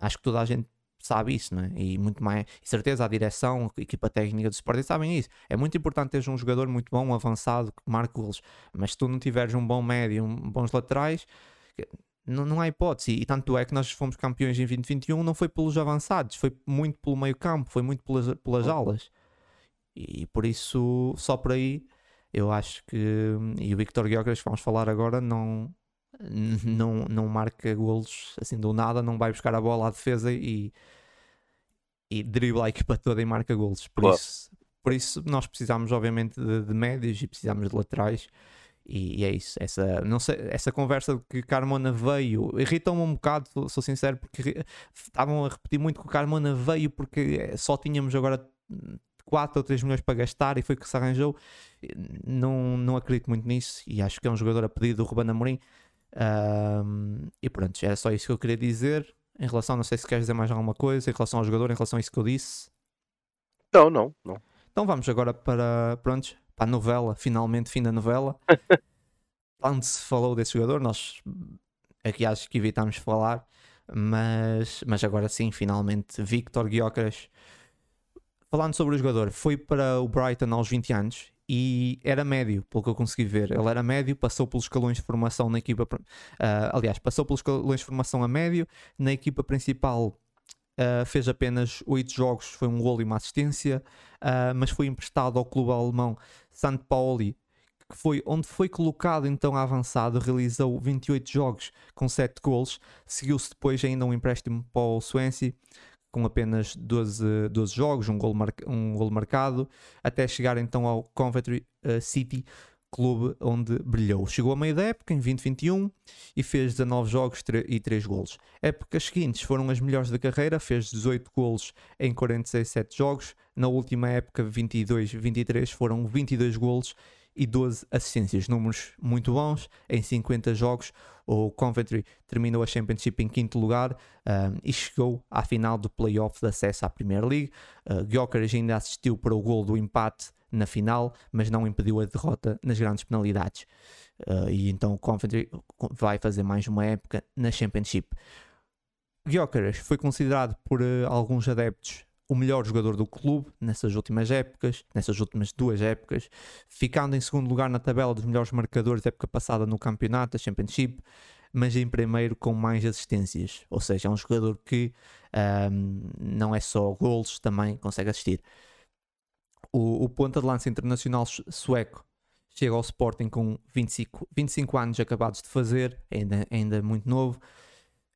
Acho que toda a gente sabe isso, né? E muito mais, e certeza a direção, a equipa técnica do Sporting sabem isso. É muito importante teres um jogador muito bom, avançado, que marque golos, mas se tu não tiveres um bom médio, um, bons laterais, não, não há hipótese. E tanto é que nós fomos campeões em 2021, não foi pelos avançados, foi muito pelo meio campo, foi muito pelas, pelas alas. E por isso, só por aí, eu acho que. E o Victor Gyökeres, vamos falar agora, não, não, não marca golos assim do nada, não vai buscar a bola à defesa e, e dribla a equipa toda e marca golos. Por, claro. isso, por isso, nós precisamos, obviamente, de, de médios e precisamos de laterais. E, e, é isso. Essa, não sei, essa conversa de que Carmona veio irritou-me um bocado, sou sincero, porque estavam a repetir muito que o Carmona veio porque só tínhamos agora 4 ou 3 milhões para gastar e foi que se arranjou. Não, não acredito muito nisso e acho que é um jogador a pedido do Ruben Amorim. Um, e pronto, era só isso que eu queria dizer. Em relação, não sei se queres dizer mais alguma coisa em relação ao jogador, em relação a isso que eu disse. Não, não, não. Então vamos agora para, pronto, para a novela, finalmente, fim da novela. Onde se falou desse jogador, nós aqui acho que evitámos falar, mas, mas agora sim, finalmente, Victor Gyökeres. Falando sobre o jogador, foi para o Brighton aos 20 anos e era médio, pelo que eu consegui ver. Ele era médio, passou pelos escalões de formação na equipa. Uh, aliás, passou pelos escalões de formação a médio, na equipa principal Uh, fez apenas 8 jogos, foi um gol e uma assistência, uh, mas foi emprestado ao clube alemão St. Pauli, que foi onde foi colocado então avançado, realizou 28 jogos com 7 gols, seguiu-se depois ainda um empréstimo para o Swansea, com apenas 12, 12 jogos, um gol, mar, um gol marcado, até chegar então ao Coventry uh, City, clube onde brilhou. Chegou a meio da época, em 2021, e fez 19 jogos e 3 golos. Épocas seguintes foram as melhores da carreira, fez 18 golos em 46 7 jogos. Na última época, 22-23, foram 22 golos e 12 assistências, números muito bons em 50 jogos. O Coventry terminou a Championship em quinto lugar um, e chegou à final do playoff de acesso à Premier League. Uh, ainda assistiu para o gol do empate na final, mas não impediu a derrota nas grandes penalidades. Uh, e então o Coventry vai fazer mais uma época na Championship. Gyökeres foi considerado por uh, alguns adeptos o melhor jogador do clube nessas últimas épocas, nessas últimas duas épocas, ficando em segundo lugar na tabela dos melhores marcadores da época passada no campeonato, da Championship, mas em primeiro com mais assistências. Ou seja, é um jogador que um, não é só gols, também consegue assistir. O, o ponta de lança internacional sueco chega ao Sporting com 25, 25 anos acabados de fazer, ainda, ainda muito novo.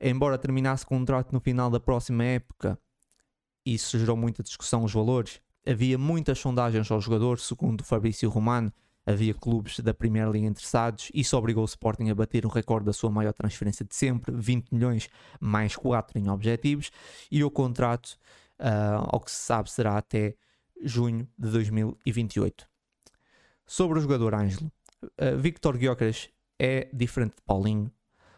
embora terminasse contrato no final da próxima época, isso gerou muita discussão os valores. Havia muitas sondagens ao jogador, segundo Fabrício Romano, havia clubes da Primeira Liga interessados. Isso obrigou o Sporting a bater o recorde da sua maior transferência de sempre, 20 milhões mais 4 em objetivos, e o contrato, uh, ao que se sabe, será até junho de 2028. Sobre o jogador Ângelo, uh, Victor Gyökeres é diferente de Paulinho,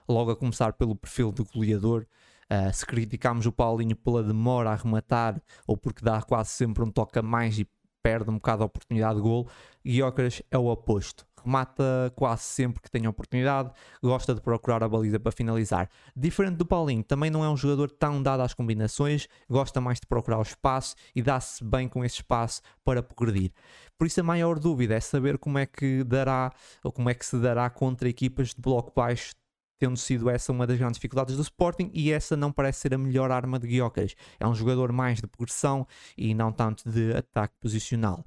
logo a começar pelo perfil de goleador. Uh, se criticamos o Paulinho pela demora a rematar ou porque dá quase sempre um toque a mais e perde um bocado a oportunidade de gol, Gyökeres é o oposto. Remata quase sempre que tem oportunidade, gosta de procurar a baliza para finalizar. Diferente do Paulinho, também não é um jogador tão dado às combinações, gosta mais de procurar o espaço e dá-se bem com esse espaço para progredir. Por isso a maior dúvida é saber como é que dará ou como é que se dará contra equipas de bloco baixo tendo sido essa uma das grandes dificuldades do Sporting e essa não parece ser a melhor arma de Guiocas. É um jogador mais de progressão e não tanto de ataque posicional.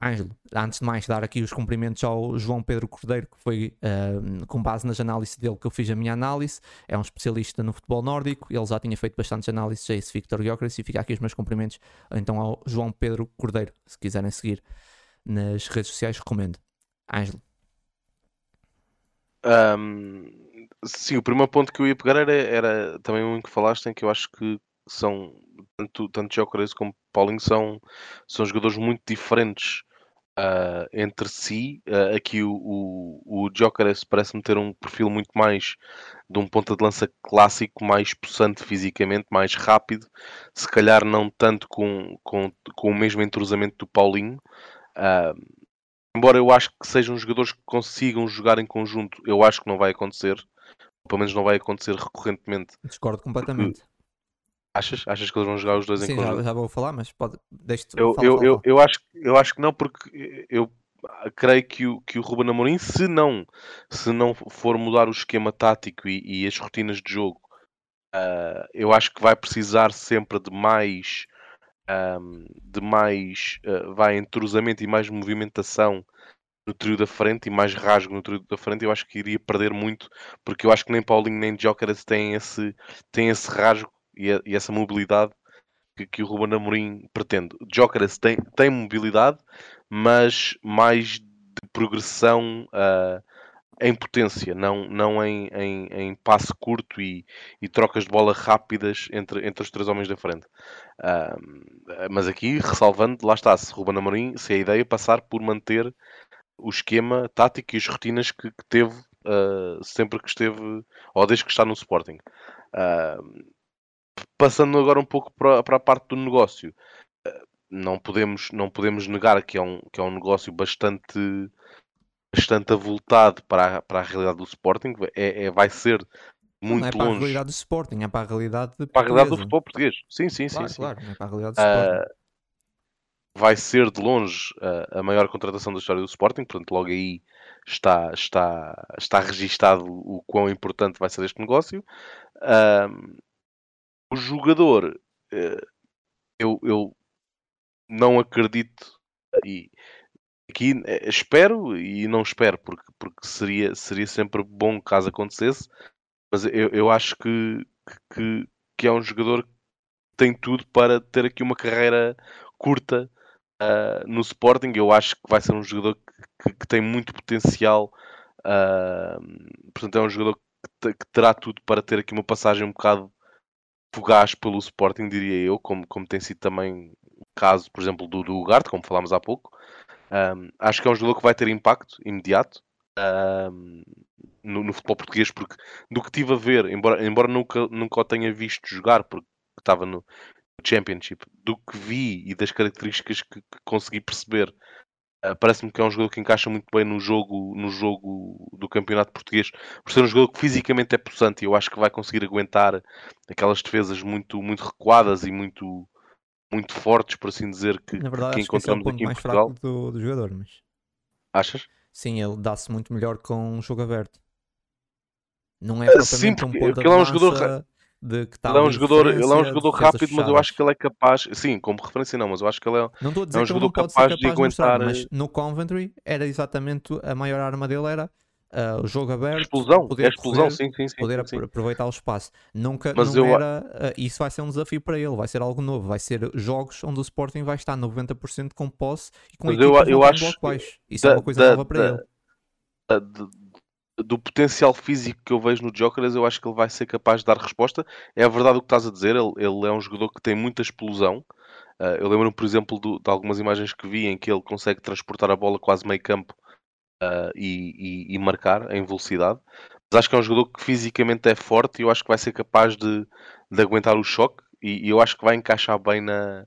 Ângelo, antes de mais dar aqui os cumprimentos ao João Pedro Cordeiro, que foi uh, com base nas análises dele que eu fiz a minha análise, é um especialista no futebol nórdico, ele já tinha feito bastantes análises a esse Victor Gyökeres e fica aqui os meus cumprimentos então ao João Pedro Cordeiro, se quiserem seguir nas redes sociais, recomendo. Ângelo. Um, sim, o primeiro ponto que eu ia pegar era, era também um que falaste, em que eu acho que são tanto, tanto Jokeres como Paulinho são, são jogadores muito diferentes uh, entre si. Uh, aqui o, o, o Jokeres parece-me ter um perfil muito mais de um ponta de lança clássico, mais possante fisicamente, mais rápido, se calhar não tanto com, com, com o mesmo entrosamento do Paulinho. Uh, Embora eu acho que sejam jogadores que consigam jogar em conjunto, eu acho que não vai acontecer. Pelo menos não vai acontecer recorrentemente. Discordo completamente. Achas? Achas que eles vão jogar os dois Sim, em conjunto? Já, já vou falar, mas pode. Deixa eu, fala, eu, fala, eu, eu, acho, eu acho que não, porque eu creio que o, que o Ruben Amorim, se não, se não for mudar o esquema tático e, e as rotinas de jogo, uh, eu acho que vai precisar sempre de mais um, de mais uh, vai entrosamento e mais movimentação no trio da frente e mais rasgo no trio da frente, eu acho que iria perder muito, porque eu acho que nem Paulinho nem Jokeres têm esse, têm esse rasgo e, a, e essa mobilidade que, que, o Ruben Amorim pretende. Jokeres tem, tem mobilidade, mas mais de progressão uh, em potência, não, não em, em, em passe curto e, e, trocas de bola rápidas entre, entre os três homens da frente. Uh, mas aqui, ressalvando, lá está, se Ruben Amorim, se a ideia passar por manter o esquema tático e as rotinas que, que teve uh, sempre que esteve, ou desde que está no Sporting. Uh, passando agora um pouco para, para a parte do negócio, não podemos, não podemos negar que é um, que é um negócio bastante bastante avultado para a, para a realidade do Sporting. É, é vai ser muito não é para longe. a realidade do Sporting, é para a realidade Para a realidade do futebol português. Sim, sim, claro, sim, sim. Claro, é para a realidade do Sporting. Uh, vai ser de longe uh, a maior contratação da história do Sporting, portanto, logo aí está, está, está registado o quão importante vai ser este negócio. Uh, o jogador, eu, eu não acredito e aqui eh, espero e não espero, porque, porque seria, seria sempre bom caso acontecesse, mas eu, eu acho que, que, que é um jogador que tem tudo para ter aqui uma carreira curta uh, no Sporting. Eu acho que vai ser um jogador que, que, tem muito potencial. Uh, portanto, é um jogador que, que, terá tudo para ter aqui uma passagem um bocado fugaz pelo Sporting, diria eu, como, como tem sido também o caso, por exemplo, do, do Ugarte, como falámos há pouco. Um, acho que é um jogador que vai ter impacto imediato um, no, no, futebol português, porque do que tive a ver, embora, embora nunca, nunca o tenha visto jogar, porque estava no Championship, do que vi e das características que, que consegui perceber, uh, parece-me que é um jogador que encaixa muito bem no jogo, no jogo do campeonato português, por ser um jogador que fisicamente é possante e eu acho que vai conseguir aguentar aquelas defesas muito, muito recuadas e muito muito fortes, por assim dizer, que, Na verdade, que que é o encontramos ponto aqui em mais Portugal. fraco do, do jogador, mas Achas? sim, ele dá-se muito melhor com um jogo aberto. Não é Ah, sim, propriamente um porque ponta ele é um jogador de que está Ele é um jogador, ele é um jogador rápido, mas eu acho que ele é capaz, sim, como referência não, mas eu acho que ele é, Não estou a dizer um que ele jogador não pode ser capaz capaz de mostrar, aguentar, mas no Coventry era exatamente a maior arma dele era uh, o jogo aberto, explosão, poder, é explosão, correr, sim, sim, sim, poder sim, aproveitar o espaço. Nunca Mas não eu- era. uh, isso vai ser um desafio para ele, vai ser algo novo. Vai ser jogos onde o Sporting vai estar 90% com posse e com Mas eu- eu acho bloco baixo. Isso é da- uma coisa da- nova para da- ele. De- do potencial físico que eu vejo no Jokeres, eu acho que ele vai ser capaz de dar resposta. É verdade o que estás a dizer, ele, ele é um jogador que tem muita explosão. Ah, eu lembro-me, por exemplo, do- de algumas imagens que vi em que ele consegue transportar a bola quase meio campo ah, e, e- e marcar em velocidade. Mas acho que é um jogador que fisicamente é forte e eu acho que vai ser capaz de, de aguentar o choque e, e eu acho que vai encaixar bem na,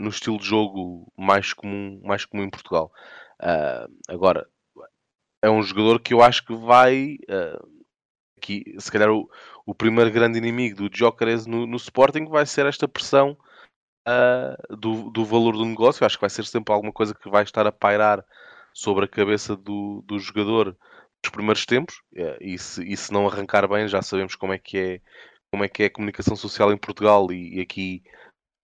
no estilo de jogo mais comum, mais comum em Portugal. Ah, agora, é um jogador que eu acho que vai. ah, que, se calhar, o, o primeiro grande inimigo do Jokeres no, no Sporting vai ser esta pressão ah, do, do valor do negócio. Eu acho que vai ser sempre alguma coisa que vai estar a pairar sobre a cabeça do, do jogador nos primeiros tempos. Eh, E se, e se não arrancar bem, já sabemos como é que é, como é, que é a comunicação social em Portugal e, e aqui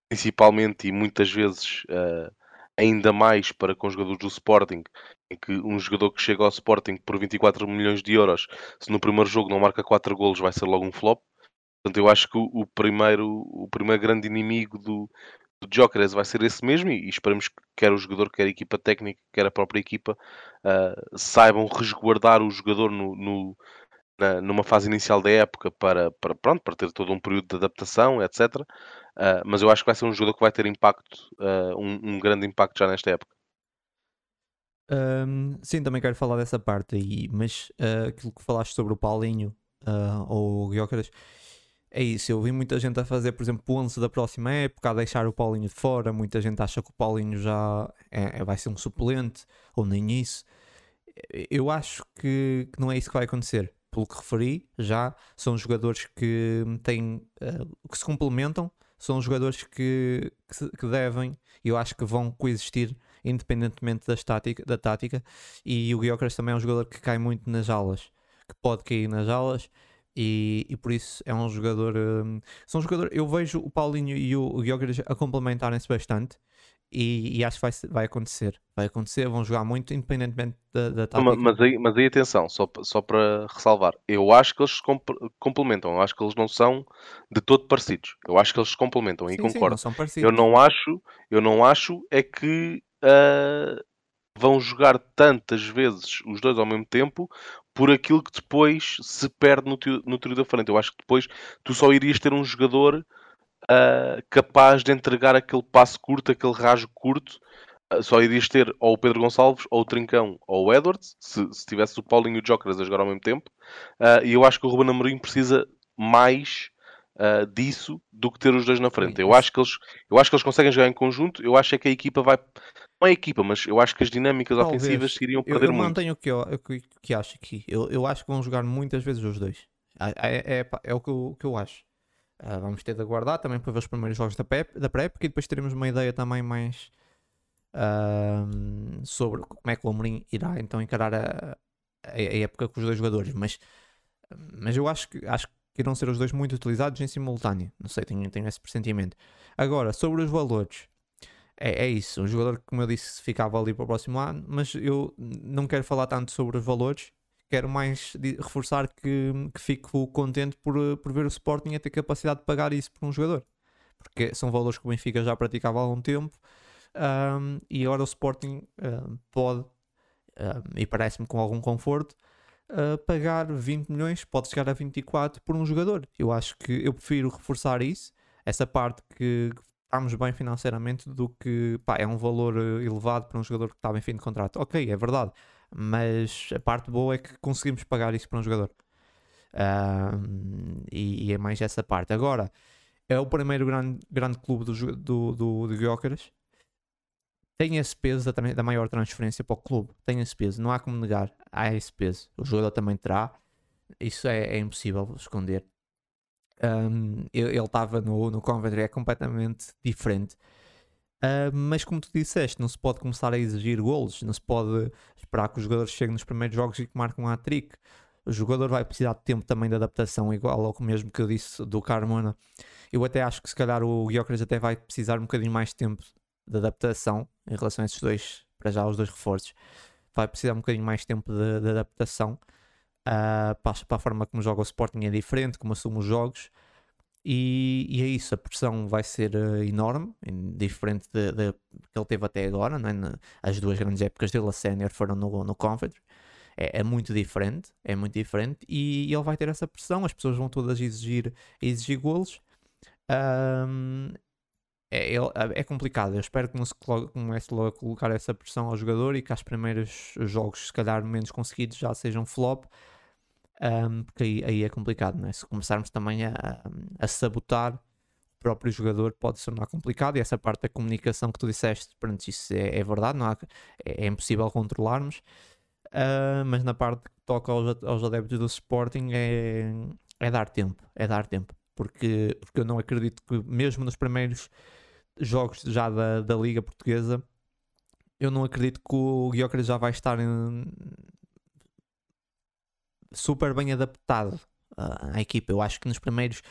principalmente e muitas vezes ah, ainda mais para com jogadores do Sporting, em que um jogador que chega ao Sporting por 24 milhões de euros, se no primeiro jogo não marca 4 golos, vai ser logo um flop. Portanto, eu acho que o, o primeiro, o primeiro grande inimigo do, do Jokeres vai ser esse mesmo e, esperamos que quer o jogador, quer a equipa técnica, quer a própria equipa ah, saibam resguardar o jogador no, no- na- numa fase inicial da época para, para, pronto, para ter todo um período de adaptação, etc. Ah, mas eu acho que vai ser um jogador que vai ter impacto, ah, um, um grande impacto já nesta época. Ahm, sim, também quero falar dessa parte aí, mas ah, aquilo que falaste sobre o Paulinho ou o Guiócaras, é isso. Eu vi muita gente a fazer, por exemplo, o 11 da próxima época, a deixar o Paulinho de fora. Muita gente acha que o Paulinho já é- é- vai ser um suplente, ou nem isso. Eu acho que, que não é isso que vai acontecer. Pelo que referi, já são jogadores que têm ah, que se complementam, são jogadores que, que, que devem, eu acho que vão coexistir independentemente das tática, da tática. E o Guiocras também é um jogador que cai muito nas alas, que pode cair nas alas. E, e por isso é um jogador. hum, são jogadores. Eu vejo o Paulinho e o, Guiocras a complementarem-se bastante. E, e acho que vai, vai acontecer. Vai acontecer, vão jogar muito independentemente da, da Não, tática. ma- Mas aí, mas aí atenção, só, só para ressalvar, eu acho que eles se comp- complementam, eu acho que eles não são de todo parecidos. Eu acho que eles se complementam e Sim, sim, concordo. não são Eu não acho, eu não acho é que ah, vão jogar tantas vezes os dois ao mesmo tempo por aquilo que depois se perde no no trio da frente. Eu acho que depois tu só irias ter um jogador ah, capaz de entregar aquele passo curto, aquele rasgo curto. Ah, Só irias ter ou o Pedro Gonçalves, ou o Trincão, ou o Edwards, se, se tivesse o Paulinho e o Jokeras a jogar ao mesmo tempo. Ah, e eu acho que o Ruben Amorim precisa mais disso do que ter os dois na frente. Eu acho que eles, eu acho que eles conseguem jogar em conjunto. Eu acho é que a equipa vai. Não é equipa, mas eu acho que as dinâmicas Talvez. ofensivas iriam Eu, perder eu muito. mantenho o que, eu, o que, acho aqui. Eu, eu acho que vão jogar muitas vezes os dois. Ah, É, é, pá, é o, que eu, o que eu acho. Ah, vamos ter de aguardar também para ver os primeiros jogos da pré da pré-época e depois teremos uma ideia também mais ahm, sobre como é que o Amorim irá então encarar a, a, a época com os dois jogadores. Mas, mas eu acho que, acho que irão ser os dois muito utilizados em simultâneo. Não sei, tenho, tenho esse pressentimento. Agora, sobre os valores. É, é isso, um jogador que, como eu disse, ficava ali para o próximo ano, mas eu não quero falar tanto sobre os valores, quero mais reforçar que, que fico contente por, por ver o Sporting a ter capacidade de pagar isso por um jogador, porque são valores que o Benfica já praticava há algum tempo ahm, e agora o Sporting pode, e parece-me com algum conforto, ah, pagar 20 milhões, pode chegar a 24 por um jogador. Eu acho que eu prefiro reforçar isso, essa parte que estamos bem financeiramente do que pá, é um valor eh, elevado para um jogador que está bem fim de contrato. Ok, é verdade, mas a parte boa é que conseguimos pagar isso para um jogador. E, e é mais essa parte. Agora, é o primeiro grande, grande clube do, do, do, do. Tem esse peso da, da maior transferência para o clube. Tem esse peso, não há como negar. Há esse peso. O jogador também terá. Isso é, é impossível esconder. Um, ele estava no, no Coventry, é completamente diferente. Uh, mas como tu disseste, não se pode começar a exigir golos, não se pode esperar que os jogadores cheguem nos primeiros jogos e que marquem um hat-trick. O jogador vai precisar de tempo também de adaptação, igual ao mesmo que eu disse do Carmona. Eu até acho que se calhar o Gyökeres até vai precisar um bocadinho mais de tempo de adaptação em relação a esses dois, para já os dois reforços. vai precisar um bocadinho mais tempo de, de adaptação. Uh, para, para, a forma como joga o Sporting é diferente, como assume os jogos. E, e é isso, a pressão vai ser uh, enorme, diferente de, que ele teve até agora. Né? As duas grandes épocas dele, a sénior, foram no, no Confederate. É, é, muito diferente, é muito diferente. E, e, ele vai ter essa pressão, as pessoas vão todas exigir, exigir golos. Um, é, é, complicado. Eu espero que não se comece logo a colocar essa pressão ao jogador e que os primeiros jogos, se calhar menos conseguidos, já sejam flop. Um, porque aí, aí, é complicado, né? se começarmos também a, a, sabotar o próprio jogador, pode se tornar complicado. E essa parte da comunicação que tu disseste, pronto, isso é, é verdade, não há, é, é, impossível controlarmos. Uh, mas na parte que toca aos, aos adeptos do Sporting é, é dar tempo, é dar tempo, porque, porque eu não acredito que mesmo nos primeiros jogos já da, da Liga Portuguesa, eu não acredito que o Gyökeres já vai estar em... super bem adaptado à equipa. Eu acho que nos primeiros,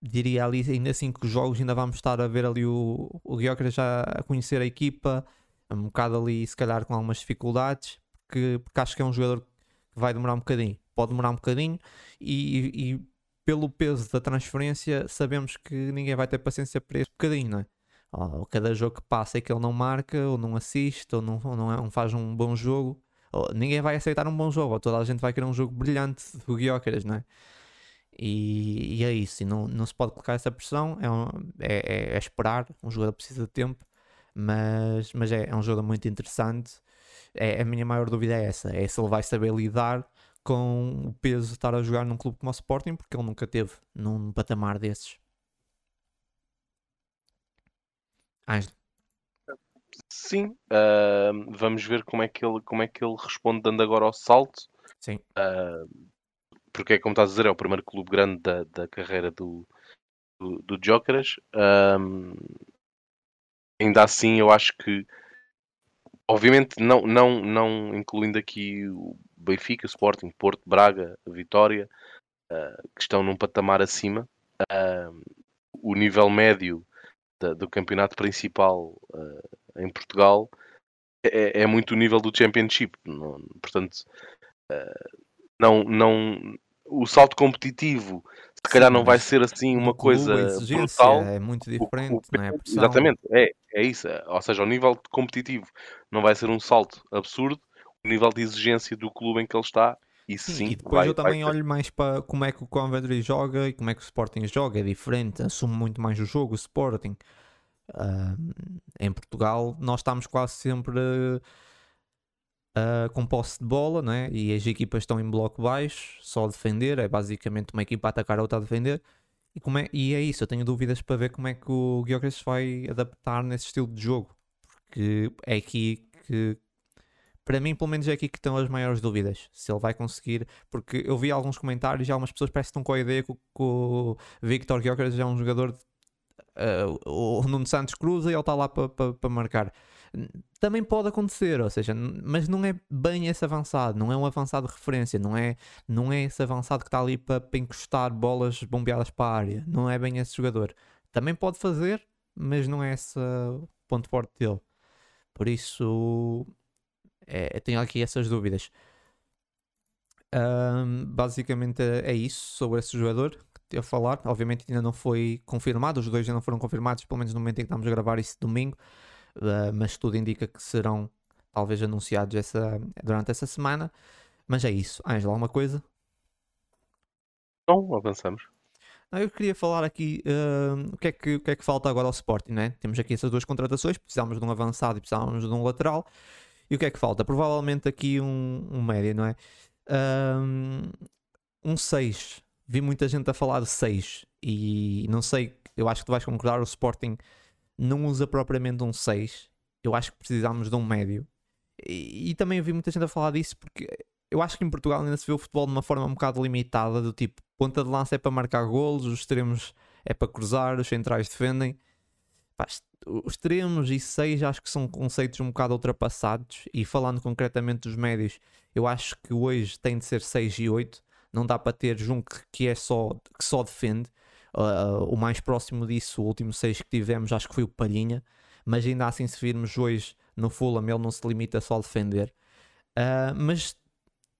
diria ali, ainda cinco jogos, ainda vamos estar a ver ali o, o já a conhecer a equipa, um bocado ali, se calhar com algumas dificuldades, porque, porque acho que é um jogador que vai demorar um bocadinho. Pode demorar um bocadinho e, e pelo peso da transferência, sabemos que ninguém vai ter paciência para esse bocadinho, não é? Cada jogo que passa é que ele não marca, ou não assiste, ou não, ou não, é, faz um bom jogo, ninguém vai aceitar um bom jogo, ou toda a gente vai querer um jogo brilhante do Guiócaras, não é? E, e, é isso, e não, não se pode colocar essa pressão, é, um, é, é, é, esperar, um jogador precisa de tempo, mas, mas é, é um jogo muito interessante. É, a minha maior dúvida é essa: é se ele vai saber lidar com o peso de estar a jogar num clube como o Sporting, porque ele nunca teve num patamar desses. Ângelo. Sim, uh, vamos ver como é, que ele, como é que ele responde dando agora ao salto. Sim. Uh, porque é como estás a dizer, é o primeiro clube grande da, da carreira do, do, do Jokeras. Um, ainda assim, eu acho que, obviamente, não, não, não incluindo aqui o Benfica, Sporting, Porto, Braga, Vitória, uh, que estão num patamar acima. Uh, o nível médio da, do campeonato principal uh, em Portugal é, é, muito o nível do Championship. Não, portanto, não, não, o salto competitivo se calhar não vai ser assim uma coisa brutal. É muito diferente, o, o, não é? Exatamente, é, é isso. Ou seja, o nível competitivo não vai ser um salto absurdo, o nível de exigência do clube em que ele está. Isso sim, e depois vai, eu também olho mais para como é que o Coventry joga e como é que o Sporting joga, é diferente, assume muito mais o jogo, o Sporting. Uh, em Portugal, nós estamos quase sempre uh, com posse de bola, né? e as equipas estão em bloco baixo, só a defender. É basicamente uma equipa a atacar a outra a defender. E, como é, e é isso, eu tenho dúvidas para ver como é que o Gyökeres vai adaptar nesse estilo de jogo, porque é aqui que para mim, pelo menos é aqui que estão as maiores dúvidas. Se ele vai conseguir. Porque eu vi alguns comentários e algumas pessoas parecem que estão com a ideia que, que o Victor Gyökeres é um jogador. Uh, o Nuno Santos cruza e ele está lá para pa, pa marcar. Também pode acontecer, ou seja, mas não é bem esse avançado, não é um avançado de referência, não é, não é esse avançado que está ali para, encostar bolas bombeadas para a área, não é bem esse jogador. Também pode fazer, mas não é esse ponto forte dele. Por isso, é, tenho aqui essas dúvidas. Um, basicamente é isso sobre esse jogador a falar. Obviamente ainda não foi confirmado, os dois já não foram confirmados, pelo menos no momento em que estamos a gravar isso domingo, uh, mas tudo indica que serão talvez anunciados essa, durante essa semana. Mas é isso. Ângela, alguma coisa? Não, avançamos. Eu queria falar aqui uh, o, que é que, o que é que falta agora ao Sporting, né? Temos aqui essas duas contratações, precisamos de um avançado e precisamos de um lateral. E o que é que falta? Provavelmente aqui um, um médio, não é? Um 6. Vi muita gente a falar de 6 e não sei, eu acho que tu vais concordar, o Sporting não usa propriamente um 6. Eu acho que precisamos de um médio. E, e, também vi muita gente a falar disso porque eu acho que em Portugal ainda se vê o futebol de uma forma um bocado limitada, do tipo, ponta de lança é para marcar golos, os extremos é para cruzar, os centrais defendem. Os extremos e 6 acho que são conceitos um bocado ultrapassados. E falando concretamente dos médios, eu acho que hoje tem de ser 6 e 8. Não dá para ter Junk que é só que só defende. Uh, o mais próximo disso, o último 6 que tivemos, acho que foi o Palhinha. Mas ainda assim, se virmos hoje no Fulham, ele não se limita só a defender. Uh, mas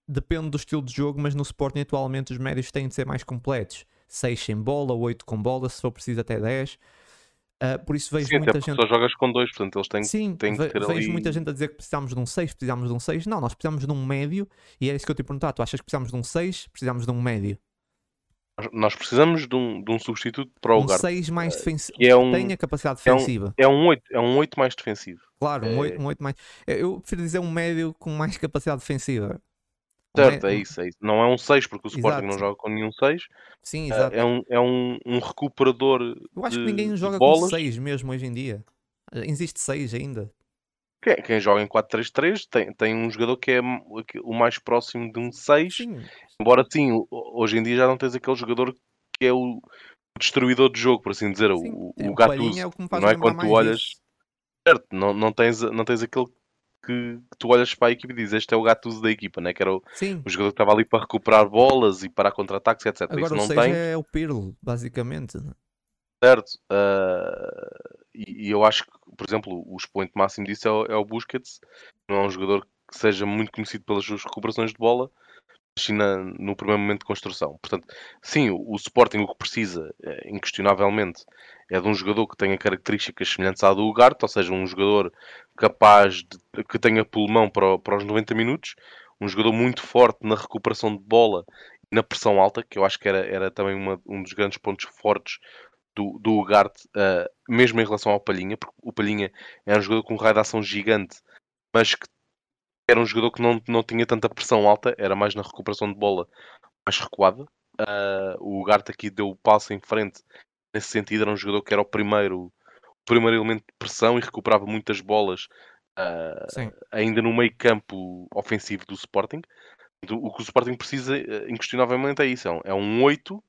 depende do estilo de jogo, mas no Sporting atualmente os médios têm de ser mais completos. 6 sem bola, 8 com bola, se for preciso até 10. Uh, por isso vejo Sim, muita gente. só jogas com dois, portanto eles têm, Sim, têm que ter vejo ali. muita gente a dizer que precisamos de um 6, precisamos de um 6. Não, nós precisamos de um médio e é isso que eu te ia perguntar. Tu achas que precisamos de um 6, precisamos de um médio? Nós precisamos de um, de um substituto para o Um Ugarte. 6 mais defensivo, que é um- tenha capacidade é um- defensiva. É um 8, é um 8 mais defensivo. Claro, um é- 8, um 8 mais. Eu- Eu prefiro dizer um médio com mais capacidade defensiva. Certo, é isso, é isso. Não é um 6, porque o Sporting Exato. não joga com nenhum 6. Sim, É- exato. É um, é um, um recuperador. Eu acho que de- ninguém de joga com bolas. 6 mesmo hoje em dia. Existe 6 ainda. Quem, quem joga em 4-3-3 tem, tem um jogador que é o mais próximo de um 6. Sim, Embora sim, ho- hoje em dia já não tens aquele jogador que é o destruidor de jogo, por assim dizer. sim. O, É, o, o Palhinha Gattuso. é o que não é quando tu olhas- isso. Certo, não, não, tens, não tens aquele que, que tu olhas para a equipa e dizes este é o Gattuso da equipa, né? que era o, Sim, o jogador que estava ali para recuperar bolas e para contra-ataques, etc. agora Isso não 6 tem. é o Pirlo, basicamente. Certo. ah, e, e eu acho que, por exemplo, o expoente máximo disso é o, é o Busquets. Não é um jogador que seja muito conhecido pelas suas recuperações de bola, mas sim no primeiro momento de construção. Portanto, sim, o, o Sporting o que precisa, eh, inquestionavelmente, é de um jogador que tenha características semelhantes à do Ugarte, ou seja, um jogador capaz de que tenha pulmão para, para os 90 minutos, um jogador muito forte na recuperação de bola e na pressão alta, que eu acho que era, era também uma- um dos grandes pontos fortes do, do Ugarte, eh, mesmo em relação ao Palhinha, porque o Palhinha era um jogador com um raio de ação gigante, mas que era um jogador que não, não tinha tanta pressão alta, era mais na recuperação de bola mais recuada. Eh, o Ugarte aqui deu o passo em frente nesse sentido, era um jogador que era o primeiro, o primeiro elemento de pressão e recuperava muitas bolas Sim, ainda no meio campo ofensivo do Sporting. O que o Sporting precisa, eh, inquestionavelmente, é isso. É um, é um 8,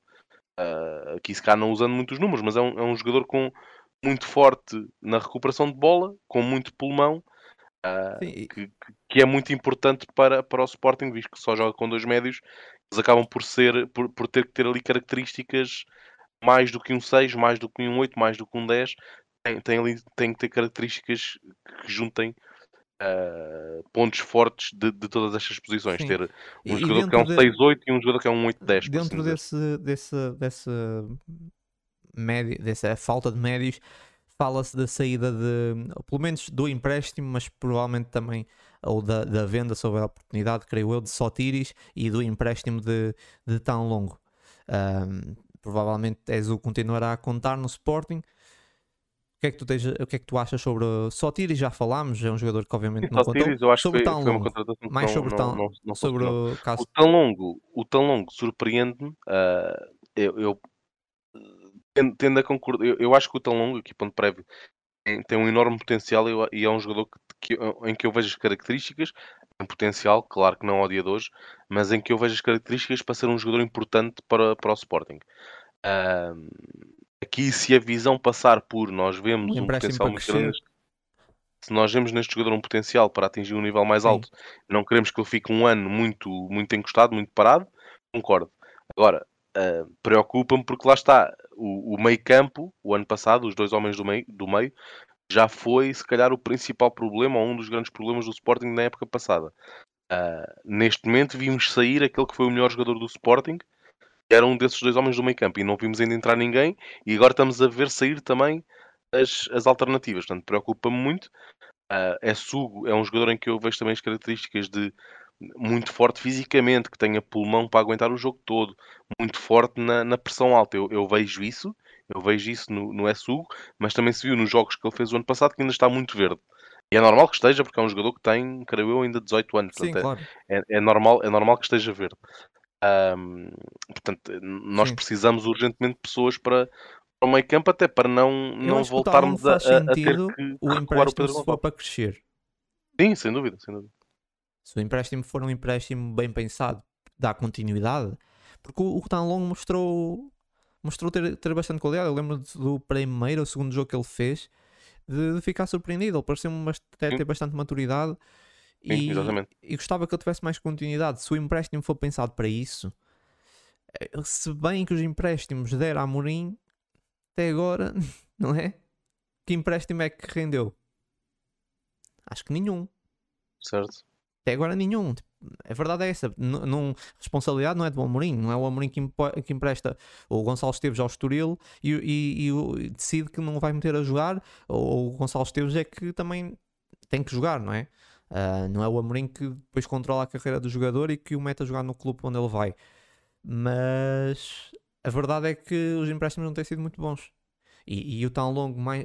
ah, aqui se cá não usando muitos números, mas é um, é um jogador com muito forte na recuperação de bola, com muito pulmão, que, que- que é muito importante para, para o Sporting, visto que só joga com dois médios, eles acabam por ser por, por ter que ter ali características mais do que um 6, mais do que um 8, mais do que um 10, tem, tem, tem que ter características que juntem ah, pontos fortes de, de todas estas posições. Sim. Ter um E- jogador que é um de- 6-8 e um jogador que é um 8-10. por assim dentro desse, desse, dessa médio, dessa falta de médios, fala-se da saída de, pelo menos do empréstimo, mas provavelmente também, ou da, da venda, sobre a oportunidade, creio eu, de Sotiris e do empréstimo de, de tão longo. Ahm, provavelmente Ezu continuará a contar no Sporting. O que é que tu, tens, o que é que tu achas sobre Sotiris? Já falámos, é um jogador que obviamente não Só contou. Sirius, eu acho sobre que foi, longo, mais não, sobre não, tão- não, não sobre o caso O tão longo, o tão longo surpreende-me. ah, eu, eu tendo, a concordar, eu, eu acho que o tão longo, aqui ponto prévio, tem, tem um enorme potencial e, e é um jogador que, que em que eu vejo as características, tem potencial, claro que não ao dia de hoje, mas em que eu vejo as características para ser um jogador importante para, para o Sporting. Ah, aqui, se a visão passar por nós vemos Um potencial muito grande se nós vemos neste jogador um potencial para atingir um nível mais Sim. alto, não queremos que ele fique um ano muito, muito encostado, muito parado, concordo. Agora, ah, preocupa-me porque lá está, o, o meio campo, o ano passado, os dois homens do meio, do meio, já foi se calhar o principal problema, ou um dos grandes problemas do Sporting na época passada. Ah, neste momento vimos sair aquele que foi o melhor jogador do Sporting, que era um desses dois homens do meio campo, e não vimos ainda entrar ninguém, e agora estamos a ver sair também as, as alternativas. Portanto, preocupa-me muito. Ah, é Sugo, é um jogador em que eu vejo também as características de muito forte fisicamente, que tenha pulmão para aguentar o jogo todo, muito forte na, na pressão alta. Eu, eu vejo isso, eu vejo isso no, no Sugo, mas também se viu nos jogos que ele fez o ano passado que ainda está muito verde. E é normal que esteja, porque é um jogador que tem, creio eu, ainda 18 anos. Sim, Portanto, claro. é, é, é normal, é normal que esteja verde. Ahm, portanto, nós Sim. precisamos urgentemente de pessoas para, para o meio campo, até para não, não o voltarmos a, a- a ter que, O o empréstimo Pedro se for para crescer. Sim, sem dúvida, sem dúvida. Se o empréstimo for um empréstimo bem pensado, dá continuidade. Porque o, o Tan Long mostrou, mostrou ter, ter bastante qualidade. Eu lembro do primeiro ou segundo jogo que ele fez de, de ficar surpreendido. Ele pareceu-me até ter bastante maturidade. Sim, E, exatamente. e gostava que ele tivesse mais continuidade. Se o empréstimo for pensado para isso, eh, se bem que os empréstimos deram a Amorim, até agora, não é? Que empréstimo é que rendeu? Acho que nenhum. Certo. Até agora nenhum. A verdade é essa. Não, não, responsabilidade não é do Amorim, não é o Amorim que, impo, que empresta o Gonçalo Esteves ao Estoril e, e, e, decide que não vai meter a jogar, ou o Gonçalo Esteves é que também tem que jogar, não é? Uh, não é o Amorim que depois controla a carreira do jogador e que o mete a jogar no clube onde ele vai. Mas a verdade é que os empréstimos não têm sido muito bons. E, e o tão longo, mais,